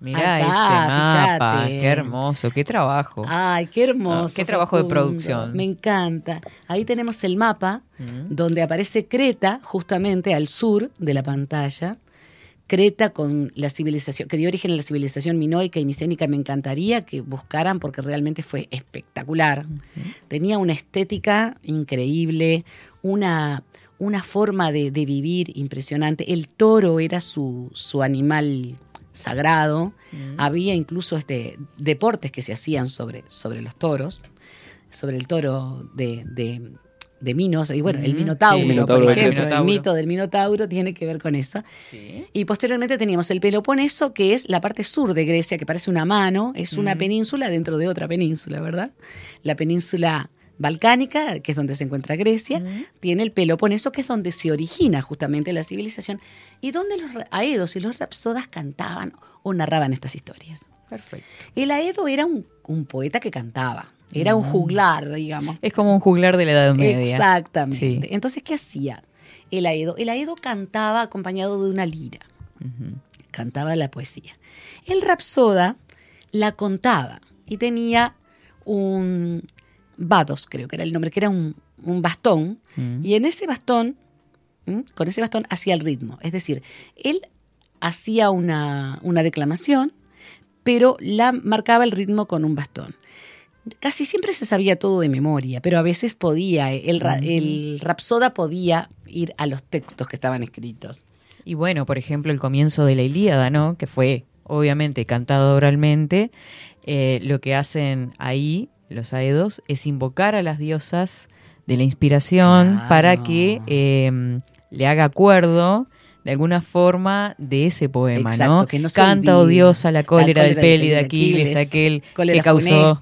Mirá Acá, ese mapa, fíjate. qué hermoso, qué trabajo. Ay, qué hermoso. Ah, qué trabajo de producción. Me encanta. Ahí tenemos el mapa Mm. donde aparece Creta, justamente al sur de la pantalla. Creta con la civilización, que dio origen a la civilización minoica y micénica, me encantaría que buscaran porque realmente fue espectacular. Tenía una estética increíble, una, una forma de, de vivir impresionante. El toro era su, su animal sagrado. Había incluso este, deportes que se hacían sobre, sobre los toros, sobre el toro de, de, de Minos. Y bueno, el Mm, Minotauro, sí, Minotauro por ejemplo, el mito del Minotauro tiene que ver con eso. Sí. Y posteriormente teníamos el Peloponeso, que es la parte sur de Grecia, que parece una mano, es una Mm. península dentro de otra península, ¿verdad? La península balcánica, que es donde se encuentra Grecia, tiene el Peloponeso, que es donde se origina justamente la civilización, y donde los aedos y los rapsodas cantaban o narraban estas historias. Perfecto. El aedo era un, un poeta que cantaba, era un Mm. juglar, digamos. Es como un juglar de la Edad Media. Exactamente. Sí. Entonces, ¿qué hacía el aedo? El aedo cantaba acompañado de una lira. Cantaba la poesía. El rapsoda la contaba y tenía un vados, creo que era el nombre, que era un, un bastón. Mm. Y en ese bastón, ¿m? con ese bastón hacía el ritmo. Es decir, él hacía una, una declamación, pero la marcaba el ritmo con un bastón. Casi siempre se sabía todo de memoria, pero a veces podía, el, ra- el rapsoda podía ir a los textos que estaban escritos. Y bueno, por ejemplo, el comienzo de la Ilíada, ¿no? Que fue obviamente cantado oralmente. eh, lo que hacen ahí los aedos es invocar a las diosas de la inspiración Claro. para que eh, le haga acuerdo de alguna forma de ese poema, Exacto, ¿no? que no Canta, oh olvide. diosa, la cólera, La del cólera del Peli de Aquiles, Aquiles, aquel que causó...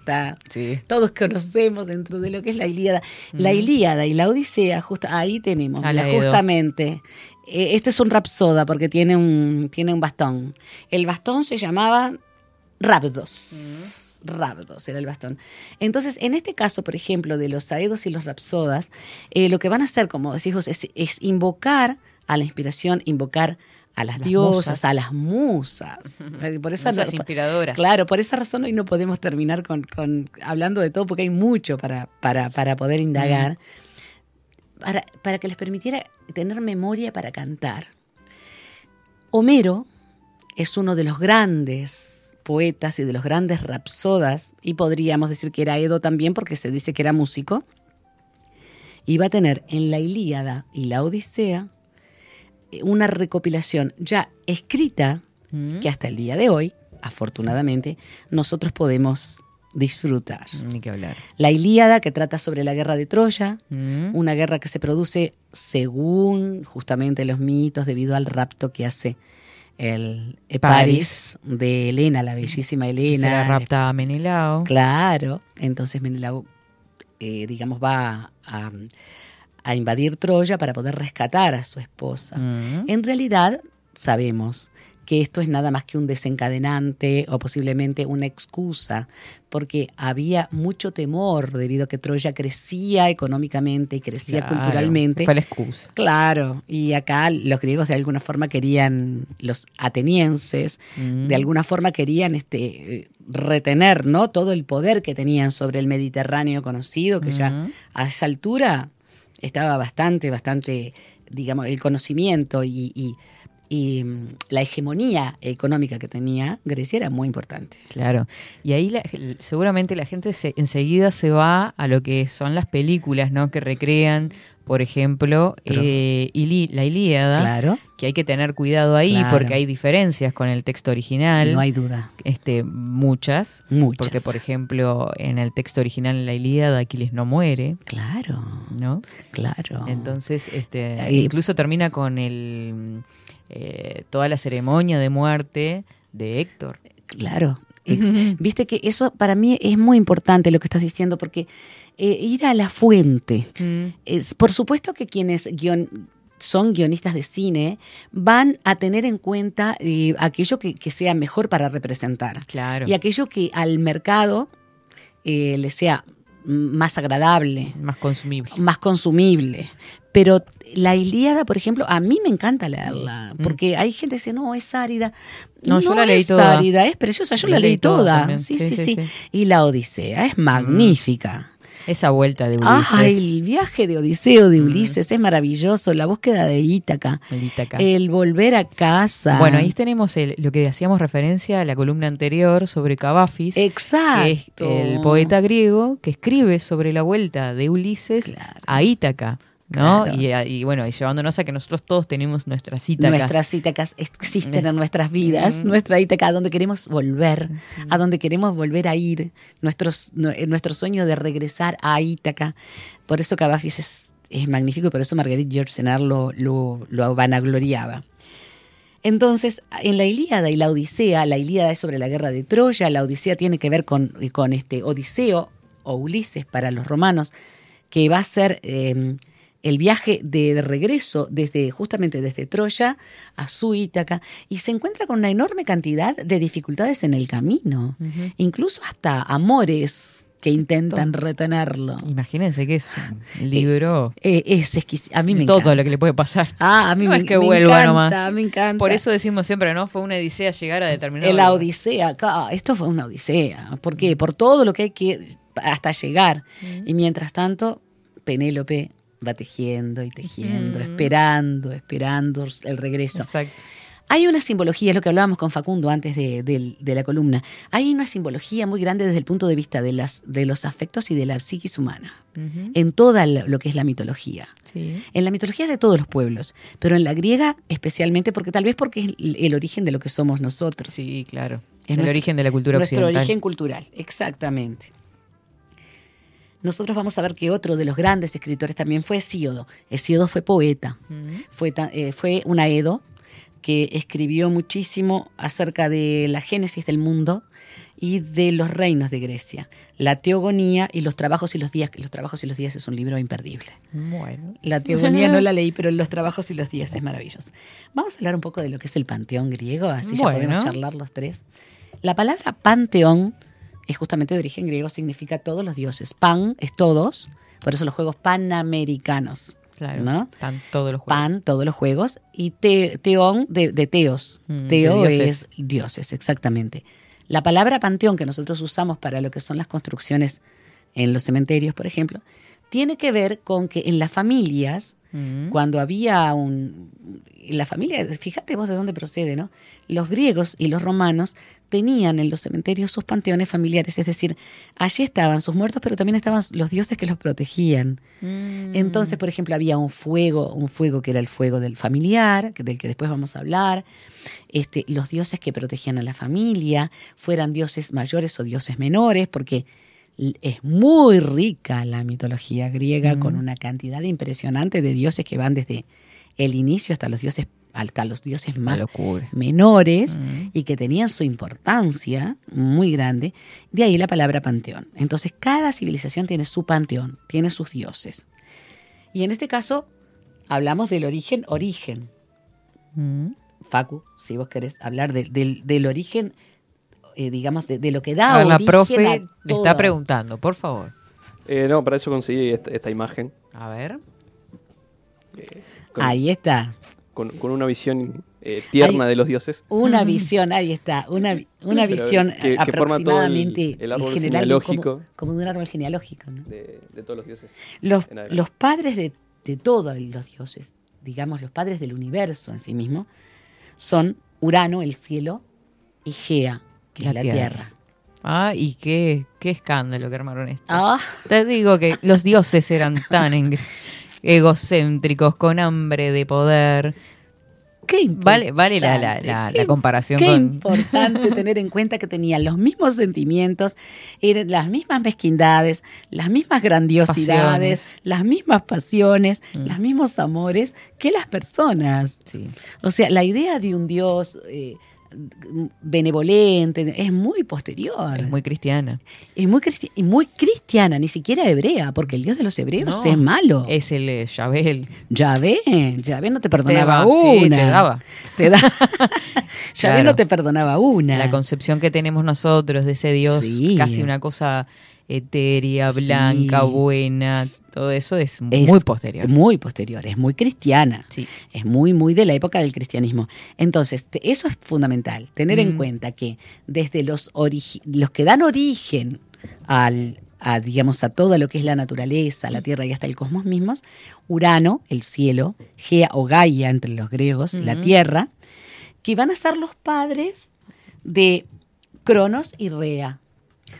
Sí. Todos conocemos dentro de lo que es la Ilíada. La Ilíada y la Odisea, justo ahí tenemos, la justamente. Eh, Este es un rapsoda porque tiene un, tiene un bastón. El bastón se llamaba Rabdos. Rabdos era el bastón. Entonces, en este caso, por ejemplo, de los aedos y los rapsodas, eh, lo que van a hacer, como decís vos, es, es invocar a la inspiración, invocar a las, Las diosas, musas. a las musas. Por esa Musas inspiradoras. Claro, por esa razón hoy no podemos terminar con, con- hablando de todo porque hay mucho para, para, para poder indagar. Para, para que les permitiera tener memoria para cantar. Homero es uno de los grandes poetas y de los grandes rapsodas, y podríamos decir que era Edo también porque se dice que era músico, y va a tener en la Ilíada y la Odisea eh, una recopilación ya escrita Mm. que hasta el día de hoy, afortunadamente, nosotros podemos disfrutar. Ni que hablar. La Ilíada, que trata sobre la guerra de Troya, Mm. una guerra que se produce según justamente los mitos debido al rapto que hace el Paris de Helena, la bellísima Helena. Se la rapta a Menelao. Claro, entonces Menelao, eh, digamos, va a, a invadir Troya para poder rescatar a su esposa. Mm. En realidad, sabemos que esto es nada más que un desencadenante o posiblemente una excusa, porque había mucho temor debido a que Troya crecía económicamente y crecía Claro, culturalmente. Fue la excusa. Claro, y acá los griegos de alguna forma querían, los atenienses, Mm. de alguna forma querían este, retener ¿no? todo el poder que tenían sobre el Mediterráneo conocido, que ya Mm. a esa altura estaba bastante, bastante, digamos, el conocimiento y, y- y, mm, la hegemonía económica que tenía Grecia era muy importante. Claro. Y ahí la- seguramente la gente se, enseguida se va a lo que son las películas, ¿no? Que recrean, por ejemplo, Pero- eh, Ili- la Ilíada. Claro. Que hay que tener cuidado ahí Claro. porque hay diferencias con el texto original. No hay duda. Este, muchas. Muchas. Porque, por ejemplo, en el texto original la Ilíada, Aquiles no muere. Claro. ¿No? Claro. Entonces, este, incluso termina con el eh, toda la ceremonia de muerte de Héctor. Claro. Viste que eso para mí es muy importante lo que estás diciendo, porque eh, ir a la fuente. Mm. Es, por supuesto que quienes guion- son guionistas de cine van a tener en cuenta eh, aquello que, que sea mejor para representar. Claro. Y aquello que al mercado eh, le sea más agradable, Más consumible. más consumible. Pero la Ilíada, por ejemplo, a mí me encanta leerla, porque hay gente que dice, no, es árida. Mm. No, yo la leí es toda. árida, es preciosa, yo La la, leí leí toda. Sí, Sí, sí, sí, sí, sí. Mm. Y la Odisea es magnífica. Esa vuelta de Ulises. Ay, el viaje de Odiseo Mm. de Ulises es maravilloso, la búsqueda de Ítaca, el Ítaca. el volver a casa. Bueno, ahí tenemos el- lo que hacíamos referencia a la columna anterior sobre Cavafis, Exacto. que es el poeta griego que escribe sobre la vuelta de Ulises Claro. a Ítaca. ¿No? Claro. Y, bueno, y llevándonos a que nosotros todos tenemos nuestras Ítacas. Nuestras Ítacas existen en nuestras vidas, nuestra Ítaca a donde queremos volver, a donde queremos volver a ir, nuestros, nu- nuestro sueño de regresar a Ítaca. Por eso Cavafis es, es magnífico y por eso Marguerite George Senar lo, lo, lo vanagloriaba. Entonces, en la Ilíada y la Odisea, la Ilíada es sobre la guerra de Troya, la Odisea tiene que ver con, con este Odiseo o Ulises para los romanos, que va a ser eh, el viaje de regreso desde justamente desde Troya a su Ítaca y se encuentra con una enorme cantidad de dificultades en el camino, incluso hasta amores que intentan retenerlo. Imagínense que es un libro. Eh, es exquisito. A mí me todo encanta. lo que le puede pasar. Ah, a mí no me, es que me vuelva encanta, nomás. Me encanta. Por eso decimos siempre, ¿no? Fue una odisea llegar a determinado. La lugar. odisea, esto fue una odisea. ¿Por qué? Por todo lo que hay que hasta llegar. Y mientras tanto, Penélope va tejiendo y tejiendo, esperando, esperando el regreso. Exacto. Hay una simbología, es lo que hablábamos con Facundo antes de, de- de la columna. Hay una simbología muy grande desde el punto de vista de, las, de los afectos y de la psiquis humana. En toda lo que es la mitología. Sí. En la mitología de todos los pueblos, pero en la griega especialmente porque tal vez porque es el, el origen de lo que somos nosotros. Sí, claro. Es el nuestro- origen de la cultura Nuestro occidental. origen cultural, exactamente. Nosotros vamos a ver que otro de los grandes escritores también fue Hesíodo. Hesíodo fue poeta, Ujú. fue, eh, fue un aedo que escribió muchísimo acerca de la génesis del mundo y de los reinos de Grecia, la teogonía y los trabajos y los días. Los trabajos y los días es un libro imperdible. Bueno. La teogonía no la leí, pero los trabajos y los días es maravilloso. Vamos a hablar un poco de lo que es el panteón griego, así ya podemos charlar los tres. La palabra panteón es justamente de origen griego, significa todos los dioses. Pan es todos, por eso los juegos panamericanos. Claro. ¿no? Están todos los juegos. Pan, todos los juegos, y te- teón de, de teos. Mm, de Teo dioses. es dioses, exactamente. La palabra panteón que nosotros usamos para lo que son las construcciones en los cementerios, por ejemplo, tiene que ver con que en las familias, Mm. cuando había un... La familia, fíjate vos de dónde procede, ¿no? Los griegos y los romanos tenían en los cementerios sus panteones familiares, es decir, allí estaban sus muertos, pero también estaban los dioses que los protegían. Mm. Entonces, por ejemplo, había un fuego, un fuego que era el fuego del familiar, del que después vamos a hablar. Este, los dioses que protegían a la familia, fueran dioses mayores o dioses menores, porque es muy rica la mitología griega Mm. con una cantidad impresionante de dioses que van desde el inicio hasta los dioses hasta los dioses más menores Mm. y que tenían su importancia muy grande, de ahí la palabra panteón. Entonces, cada civilización tiene su panteón, tiene sus dioses. Y en este caso, hablamos del origen, origen. Mm. Facu, si vos querés hablar del origen, eh, digamos, de, de lo que da A la profe a toda- está preguntando, por favor. Eh, no, para eso conseguí esta, esta imagen. A ver. Con, Ahí está. con- con una visión eh, tierna Ahí- de los dioses. Una visión, ahí está, una, una visión que- que forma todo el- aproximadamente el árbol general, genealógico. como, como de un árbol genealógico. ¿no? De, de todos los dioses. Los, los padres de, de todos los dioses, digamos los padres del universo en sí mismo, son Urano, el cielo, y Gea, que La es la tierra. tierra. Ah, y qué, qué escándalo que armaron esto. Ah, Te digo que los dioses eran tan egocéntricos, con hambre de poder. qué Vale, vale la, la- importante, la- qué la comparación Qué con. importante tener en cuenta que tenían los mismos sentimientos, eran las mismas mezquindades, las mismas grandiosidades, Pasiones. las mismas pasiones, Mm. los mismos amores que las personas. Sí. O sea, la idea de un Dios eh, benevolente es muy posterior. Es muy cristiana. Es muy, cristi- y muy cristiana, ni siquiera hebrea, porque el Dios de los hebreos No, es malo. Es el eh, Yabel. Yahvé, Yahvé no te perdonaba Te va- sí, una. te daba. Te da. Yahvé Claro. no te perdonaba una. La concepción que tenemos nosotros de ese Dios, Sí. casi una cosa etérea, Sí. blanca, buena, todo eso es, Es muy posterior. Muy posterior, es muy cristiana. Sí. Es muy, muy de la época del cristianismo. Entonces, te- eso es fundamental, tener en Mm. cuenta que desde los, los que dan origen al, a, digamos, a todo lo que es la naturaleza, la tierra y hasta el cosmos mismos, Urano, el cielo, Gea o Gaia entre los griegos, la Ujú. tierra, que van a ser los padres de Cronos y Rea.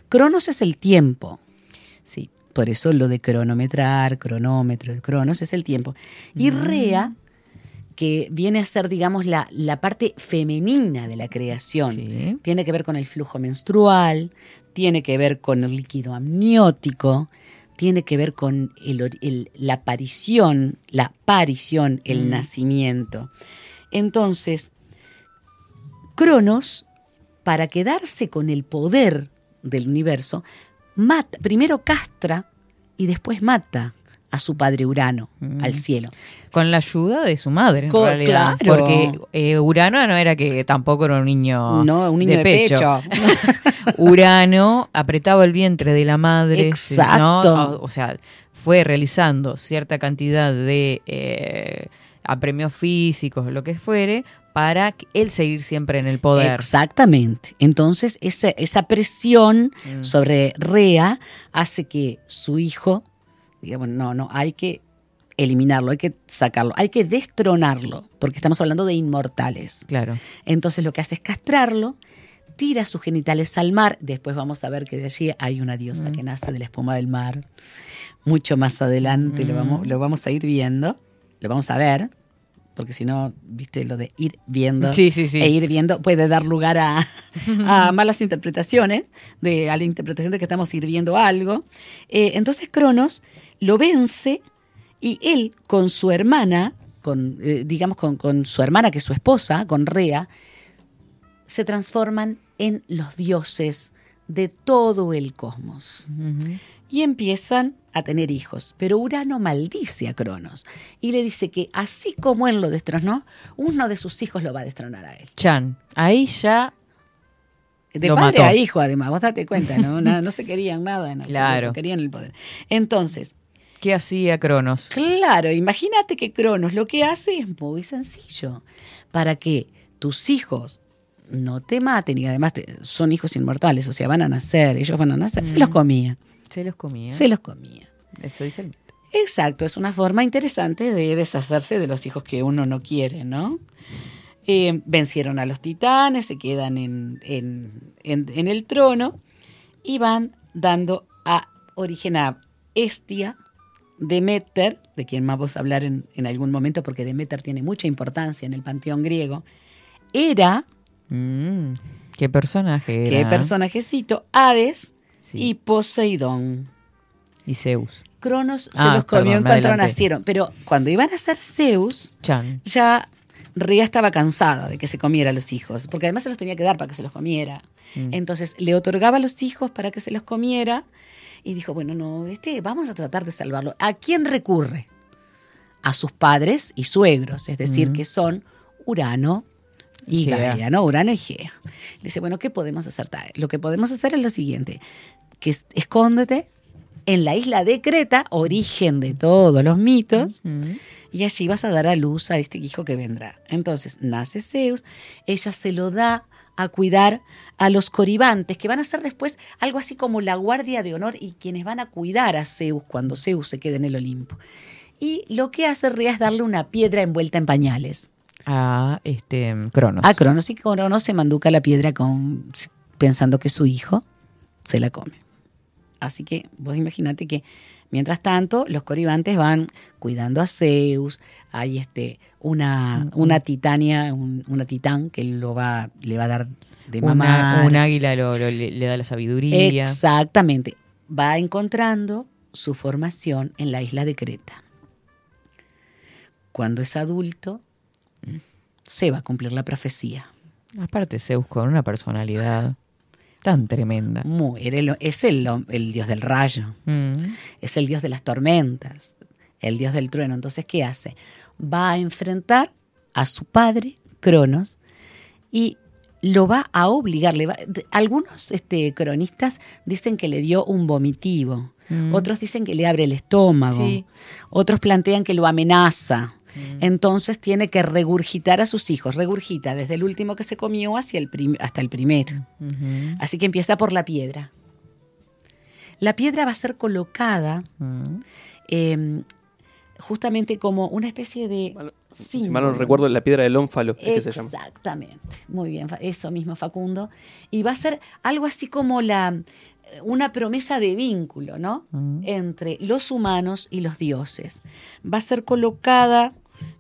Cronos es el tiempo. Sí. Por eso lo de cronometrar, cronómetro, cronos es el tiempo. Y Rea, que viene a ser, digamos, la, la parte femenina de la creación, Sí. tiene que ver con el flujo menstrual, tiene que ver con el líquido amniótico, tiene que ver con el or- el- la aparición, la aparición, el Mm. nacimiento. Entonces, Cronos, para quedarse con el poder del universo, mata, primero castra y después mata a su padre Urano, Mm. al cielo. Con la ayuda de su madre, en Co- realidad. claro. Porque eh, Urano no era que tampoco era un niño, No, un niño de pecho. Urano apretaba el vientre de la madre. Exacto. ¿no? O, o sea, fue realizando cierta cantidad de eh, apremios físicos, lo que fuere, para él seguir siempre en el poder. Exactamente. Entonces, esa, esa presión Mm. sobre Rea hace que su hijo, digamos, no, no, hay que eliminarlo, hay que sacarlo, hay que destronarlo, porque estamos hablando de inmortales. Claro. Entonces lo que hace es castrarlo, tira sus genitales al mar, después vamos a ver que de allí hay una diosa Mm. que nace de la espuma del mar. Mucho más adelante lo, vamos, Mm. lo vamos a ir viendo, lo vamos a ver, porque si no, viste, lo de ir viendo Sí, sí, sí. e ir viendo puede dar lugar a, a malas interpretaciones, de, a la interpretación de que estamos ir viendo algo. Eh, entonces Cronos lo vence y él con su hermana, con, eh, digamos con, con su hermana que es su esposa, con Rea, se transforman en los dioses de todo el cosmos. Y empiezan a tener hijos. Pero Urano maldice a Cronos y le dice que así como él lo destronó, uno de sus hijos lo va a destronar a él. Chan, ahí ya De Lo padre mató. a hijo, además, vos date cuenta, ¿no? No, no se querían nada en absoluto, Claro. querían el poder. Entonces, ¿qué hacía Cronos? Claro, imagínate que Cronos lo que hace es muy sencillo. Para que tus hijos no te maten y además te- son hijos inmortales, o sea, van a nacer, ellos van a nacer, se los Mm. comía, Se los comía. se los comía. Eso dice el Exacto, es una forma interesante de deshacerse de los hijos que uno no quiere, ¿no? Eh, vencieron a los titanes, se quedan en, en- en- en el trono y van dando a origen a Estia, Demeter, de quien más vamos a hablar en, en algún momento porque Demeter tiene mucha importancia en el panteón griego, Hera, Mm, ¿Qué personaje era? qué personajecito, Hades Sí. y Poseidón. Y Zeus. Cronos se Ah, los comió perdón, en cuanto nacieron, pero cuando iban a ser Zeus, Chan. ya Rea estaba cansada de que se comiera a los hijos, porque además se los tenía que dar para que se los comiera. Mm. Entonces le otorgaba a los hijos para que se los comiera y dijo, bueno, no, este, vamos a tratar de salvarlo. ¿A quién recurre? A sus padres y suegros, es decir, Mm. que son Urano y Gea. Gaia, ¿no? Urano y Gea. Le dice, bueno, ¿qué podemos hacer? Lo que podemos hacer es lo siguiente, que es- escóndete en la isla de Creta, origen de todos los mitos, y allí vas a dar a luz a este hijo que vendrá. Entonces nace Zeus, ella se lo da a cuidar a los coribantes, que van a ser después algo así como la guardia de honor y quienes van a cuidar a Zeus cuando Zeus se quede en el Olimpo. Y lo que hace Rea es darle una piedra envuelta en pañales. A este Cronos. A Cronos y Cronos se manduca la piedra con, pensando que su hijo se la come. Así que vos imaginate que mientras tanto los coribantes van cuidando a Zeus, hay este una, una titania, un- una titán que lo va, le va a dar de mamar. un águila lo- lo- le, le da la sabiduría. Exactamente. Va encontrando su formación en la isla de Creta. Cuando es adulto, se va a cumplir la profecía. Aparte Zeus con una personalidad tan tremenda. Muy- era el- es el, el dios del rayo, Mm. es el dios de las tormentas, el dios del trueno. Entonces, ¿qué hace? Va a enfrentar a su padre, Cronos, y lo va a obligar. le va- de- algunos este, cronistas dicen que le dio un vomitivo, Mm. otros dicen que le abre el estómago, Sí. otros plantean que lo amenaza. Mm. Entonces tiene que regurgitar a sus hijos, regurgita desde el último que se comió hacia el hasta el primero. Así que empieza por la piedra. La piedra va a ser colocada Mm. eh, justamente como una especie de Si mal no recuerdo, la piedra del ónfalo es que se llama. Exactamente, muy bien, eso mismo Facundo. Y va a ser algo así como la una promesa de vínculo, ¿no? Mm. Entre los humanos y los dioses. Va a ser colocada,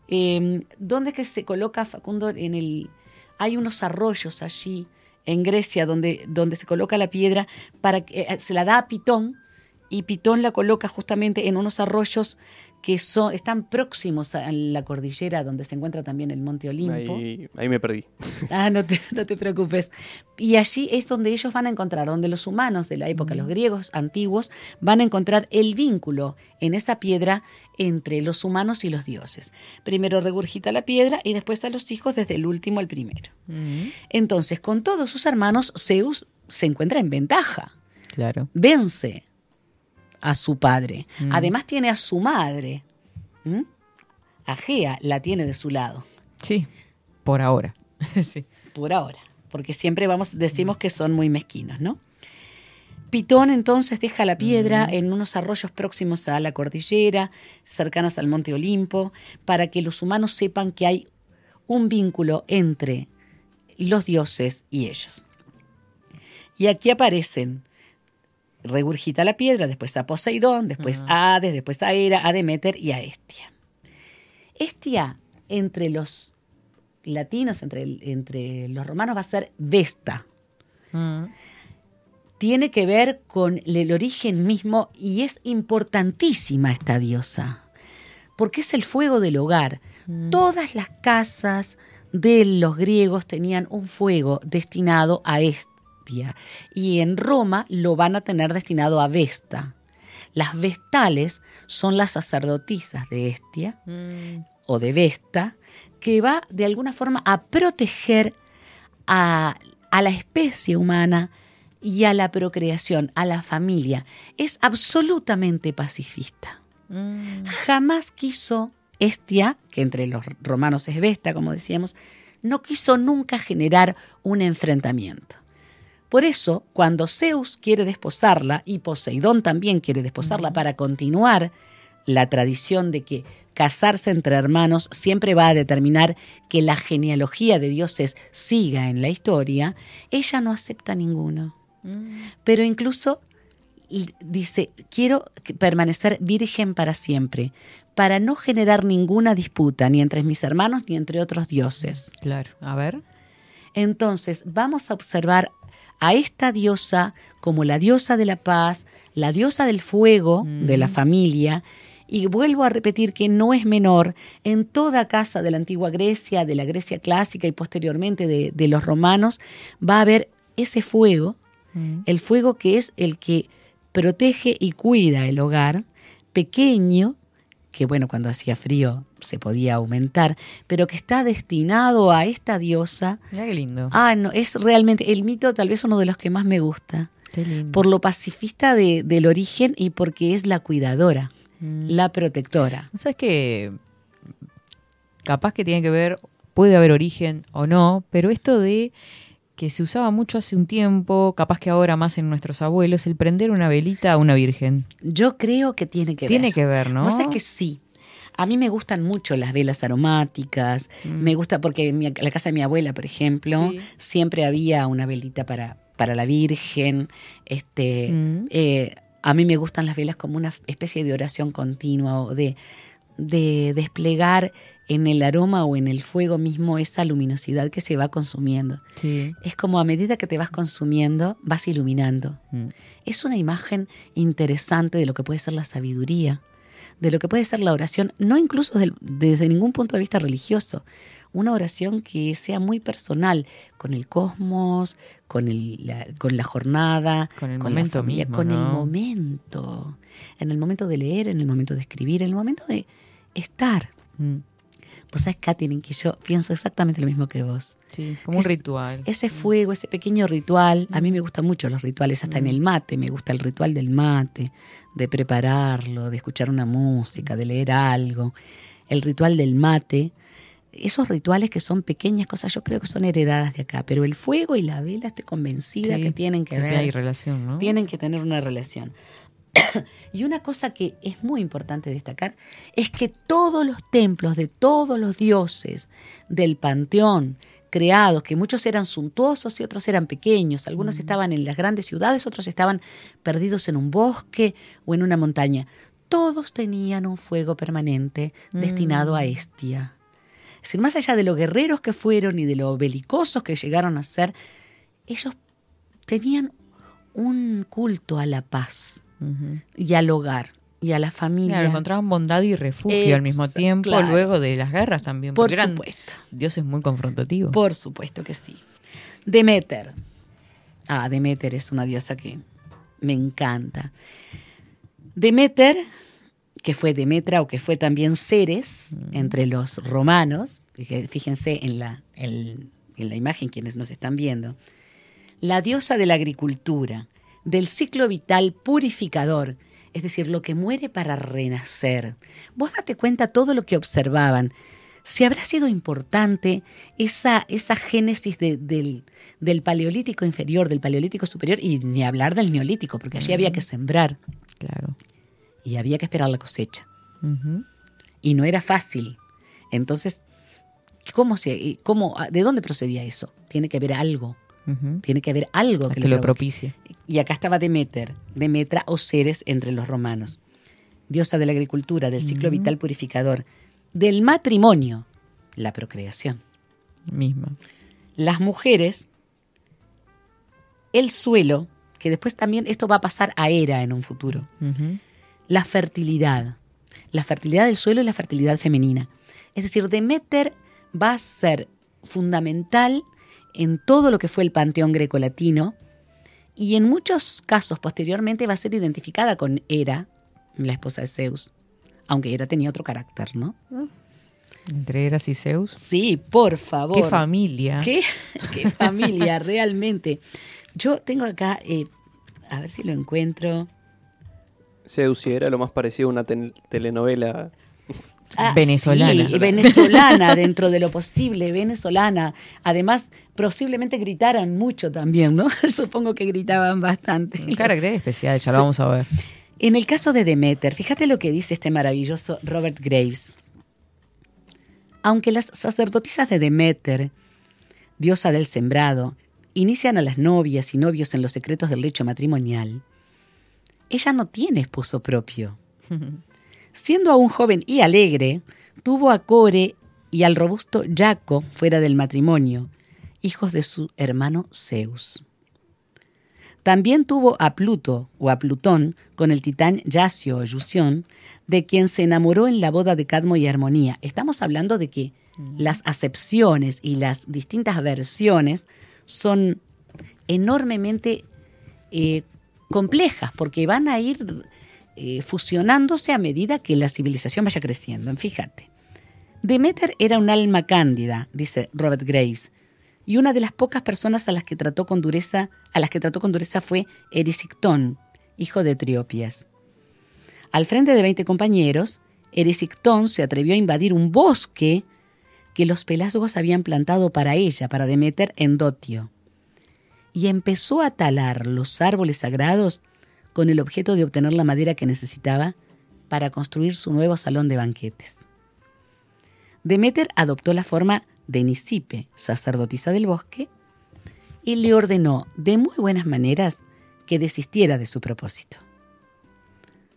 eh, ¿dónde es que se coloca Facundo? En el, hay unos arroyos allí en Grecia donde, donde se coloca la piedra para que eh, se la da a Pitón y Pitón la coloca justamente en unos arroyos que son, están próximos a la cordillera donde se encuentra también el Monte Olimpo. Ahí, ahí me perdí. Ah, no te, no te preocupes. Y allí es donde ellos van a encontrar, donde los humanos de la época, los griegos antiguos, van a encontrar el vínculo en esa piedra entre los humanos y los dioses. Primero regurgita la piedra y después a los hijos desde el último al primero. Entonces, con todos sus hermanos, Zeus se encuentra en ventaja. Claro. Vence a su padre. Mm. Además tiene a su madre. ¿m? A Gea la tiene de su lado. Sí, por ahora. sí. Por ahora. Porque siempre vamos, decimos que son muy mezquinos, ¿no? Pitón entonces deja la piedra en unos arroyos próximos a la cordillera, cercanos al monte Olimpo, para que los humanos sepan que hay un vínculo entre los dioses y ellos. Y aquí aparecen, regurgita la piedra, después a Poseidón, después a Hades, después a Hera, a Demeter y a Estia. Estia, entre los latinos, entre, entre los romanos, va a ser Vesta. Tiene que ver con el origen mismo y es importantísima esta diosa, porque es el fuego del hogar. Todas las casas de los griegos tenían un fuego destinado a Y en Roma lo van a tener destinado a Vesta. Las vestales son las sacerdotisas de Estia o de Vesta, que va de alguna forma a proteger a, a la especie humana y a la procreación, a la familia. Es absolutamente pacifista. Jamás quiso Estia, que entre los romanos es Vesta, como decíamos, no quiso nunca generar un enfrentamiento. Por eso, cuando Zeus quiere desposarla, y Poseidón también quiere desposarla para continuar la tradición de que casarse entre hermanos siempre va a determinar que la genealogía de dioses siga en la historia, ella no acepta ninguno. Pero incluso dice, quiero permanecer virgen para siempre, para no generar ninguna disputa ni entre mis hermanos ni entre otros dioses. Claro, a ver. Entonces, vamos a observar a esta diosa como la diosa de la paz, la diosa del fuego de la familia, y vuelvo a repetir que no es menor, en toda casa de la antigua Grecia, de la Grecia clásica y posteriormente de, de los romanos, va a haber ese fuego, el fuego que es el que protege y cuida el hogar, pequeño, que bueno, cuando hacía frío se podía aumentar, pero que está destinado a esta diosa. Mira qué lindo. Ah, no, es realmente el mito tal vez uno de los que más me gusta, Qué lindo. por lo pacifista de- del origen y porque es la cuidadora, Mm. la protectora. ¿Sabes que Capaz que tiene que ver, puede haber origen o no, pero esto de que se usaba mucho hace un tiempo, capaz que ahora más en nuestros abuelos, el prender una velita a una virgen. Yo creo que tiene que Tiene ver. que ver, ¿no? Vos sabés que sí. A mí me gustan mucho las velas aromáticas. Mm. Me gusta porque en mi- la casa de mi abuela, por ejemplo, Sí. siempre había una velita para, para la Virgen. Este, Mm. eh, a mí me gustan las velas como una especie de oración continua o de, de desplegar en el aroma o en el fuego mismo esa luminosidad que se va consumiendo. Sí. Es como a medida que te vas consumiendo, vas iluminando. Mm. Es una imagen interesante de lo que puede ser la sabiduría, de lo que puede ser la oración, no incluso desde ningún punto de vista religioso. Una oración que sea muy personal, con el cosmos, con, el- la, con la jornada, Con el la momento familia, mismo, con el momento. En el momento de leer, en el momento de escribir, en el momento de estar. Mm. Vos sabés, Katherine, que yo pienso exactamente lo mismo que vos. Sí, como Que un es- ritual. Ese fuego, ese pequeño ritual, a mí me gustan mucho los rituales, hasta en el mate, me gusta el ritual del mate, de prepararlo, de escuchar una música, de leer algo, el ritual del mate, esos rituales que son pequeñas cosas, yo creo que son heredadas de acá, pero el fuego y la vela estoy convencida Sí, que tienen que, que ver, hay relación, ¿no? tienen que tener una relación. y una cosa que es muy importante destacar es que todos los templos de todos los dioses del panteón creados, que muchos eran suntuosos y otros eran pequeños, algunos estaban en las grandes ciudades, otros estaban perdidos en un bosque o en una montaña, todos tenían un fuego permanente destinado a Estia. Es decir, más allá de lo guerreros que fueron y de lo belicosos que llegaron a ser, ellos tenían un culto a la paz Y al hogar. y a la familia. Claro, encontraban bondad y refugio al mismo tiempo, claro. luego de las guerras también. Por eran supuesto. dioses muy confrontativos. Por supuesto que sí. Demeter. Ah, Demeter es una diosa que me encanta. Demeter, que fue Demetra o que fue también Ceres entre los romanos, fíje- fíjense en la, en- en la imagen quienes nos están viendo, la diosa de la agricultura, del ciclo vital purificador, es decir, lo que muere para renacer. Vos date cuenta todo lo que observaban. Si habrá sido importante esa, esa génesis de- del, del paleolítico inferior, del paleolítico superior, y ni hablar del neolítico, porque allí había que sembrar Claro. y había que esperar la cosecha. Y no era fácil. Entonces, ¿cómo se, cómo, ¿de dónde procedía eso? Tiene que haber algo. Tiene que haber algo Que que, lo propicie. Y acá estaba Demeter, Demetra o Ceres entre los romanos. Diosa de la agricultura, del ciclo vital purificador, del matrimonio, la procreación. Misma. Las mujeres, el suelo, que después también esto va a pasar a Hera en un futuro. La fertilidad, la fertilidad del suelo y la fertilidad femenina. Es decir, Demeter va a ser fundamental en todo lo que fue el panteón grecolatino y en muchos casos posteriormente va a ser identificada con Hera, la esposa de Zeus, aunque Hera tenía otro carácter, ¿no? Entre Eras y Zeus. Sí, por favor. Qué familia. ¿Qué, qué familia, realmente. Yo tengo acá, eh, a ver si lo encuentro. Zeus sí era lo más parecido a una telenovela. Ah, Venezolana. sí, venezolana, dentro de lo posible, venezolana. Además, posiblemente gritaran mucho también, ¿no? Supongo que gritaban bastante. Un carácter especial, ya lo vamos a ver. En el caso de Demeter, fíjate lo que dice este maravilloso Robert Graves. Aunque las sacerdotisas de Demeter, diosa del sembrado, inician a las novias y novios en los secretos del lecho matrimonial, ella no tiene esposo propio. Siendo aún joven y alegre, tuvo a Core y al robusto Jaco fuera del matrimonio, hijos de su hermano Zeus. También tuvo a Pluto o a Plutón con el titán Yacio o Yusión, de quien se enamoró en la boda de Cadmo y Armonía. Estamos hablando de que las acepciones y las distintas versiones son enormemente eh, complejas porque van a ir eh, fusionándose a medida que la civilización vaya creciendo. Fíjate. Demeter era un alma cándida, dice Robert Graves, y una de las pocas personas a las que trató con dureza, a las que trató con dureza fue Erisictón, hijo de Triopias. Al frente de 20 compañeros, Erisictón se atrevió a invadir un bosque que los pelasgos habían plantado para ella, para Demeter en Dotio, y empezó a talar los árboles sagrados con el objeto de obtener la madera que necesitaba para construir su nuevo salón de banquetes. Demeter adoptó la forma de Nisipe, sacerdotisa del bosque, y le ordenó de muy buenas maneras que desistiera de su propósito.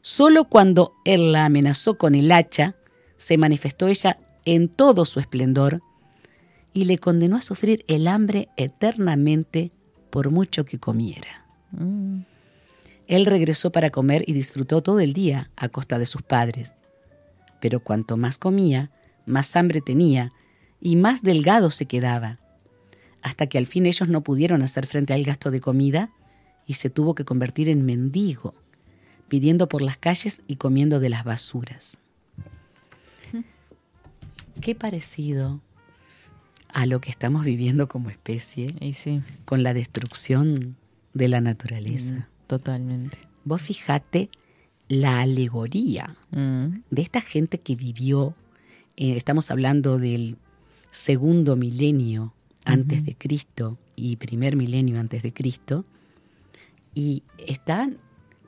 Solo cuando él la amenazó con el hacha, se manifestó ella en todo su esplendor y le condenó a sufrir el hambre eternamente por mucho que comiera. Mm. Él regresó para comer y disfrutó todo el día a costa de sus padres. Pero cuanto más comía, más hambre tenía y más delgado se quedaba, hasta que al fin ellos no pudieron hacer frente al gasto de comida y se tuvo que convertir en mendigo, pidiendo por las calles y comiendo de las basuras. Qué parecido a lo que estamos viviendo como especie Y sí, con la destrucción de la naturaleza. Totalmente. Vos fijate la alegoría Mm. de esta gente que vivió, eh, estamos hablando del segundo milenio antes de Cristo y primer milenio antes de Cristo, y están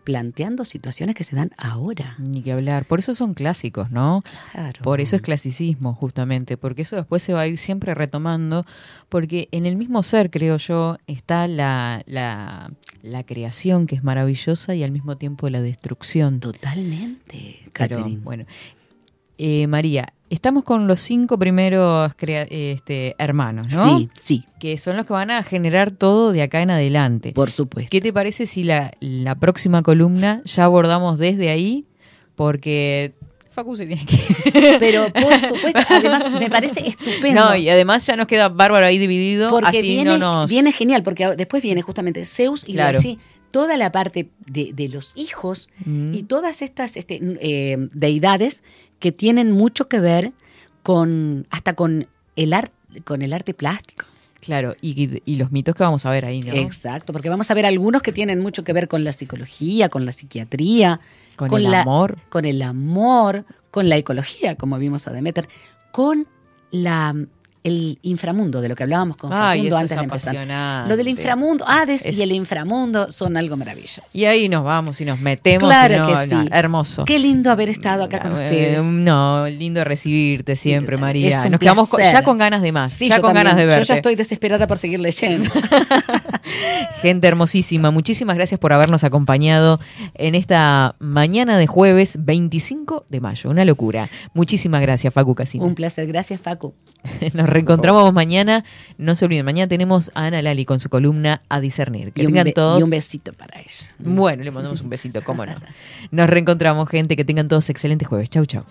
planteando situaciones que se dan ahora. Ni que hablar. Por eso son clásicos, ¿no? Claro. Por eso es clasicismo, justamente, porque eso después se va a ir siempre retomando, porque en el mismo ser, creo yo, está la, la, la creación que es maravillosa y al mismo tiempo la destrucción. Totalmente, Pero, bueno, Eh, María, estamos con los cinco primeros este, hermanos, ¿no? Sí, sí, Que son los que van a generar todo de acá en adelante. por supuesto. ¿Qué te parece si la, la próxima columna ya abordamos desde ahí porque Facu se tiene que... Pero por supuesto, además me parece estupendo. No, y además ya nos queda bárbaro ahí dividido, porque así viene, no nos... viene genial, porque después viene justamente Zeus y Claro. allí toda la parte de, de los hijos Mm. y todas estas este, eh, deidades que tienen mucho que ver con hasta con el arte con el arte plástico. Claro, y, y los mitos que vamos a ver ahí, ¿no? Exacto, porque vamos a ver algunos que tienen mucho que ver con la psicología, con la psiquiatría, Con el la- amor. con el amor, con la ecología, como vimos a Demeter, con la el inframundo de lo que hablábamos con Facundo eso antes es de empezar. Lo del inframundo, Hades Es- y el inframundo son algo maravilloso. Y ahí nos vamos y nos metemos. Claro y no, que sí. no, hermoso. Qué lindo haber estado acá con Eh, ustedes. No, lindo recibirte siempre, María. Nos quedamos con- placer. ya con ganas de más. Sí, ya con también. ganas de verte. Yo ya estoy desesperada por seguir leyendo. Gente hermosísima, muchísimas gracias por habernos acompañado en esta mañana de jueves 25 de mayo. Una locura. Muchísimas gracias, Facu Casino. un placer, gracias Facu. Nos reencontramos mañana. No se olviden, mañana tenemos a Ana Lali con su columna A Discernir. Que Y tengan todos. y un besito para ella. Bueno, le mandamos un besito, cómo no. Nos reencontramos, gente. Que tengan todos excelentes jueves. Chau, chau.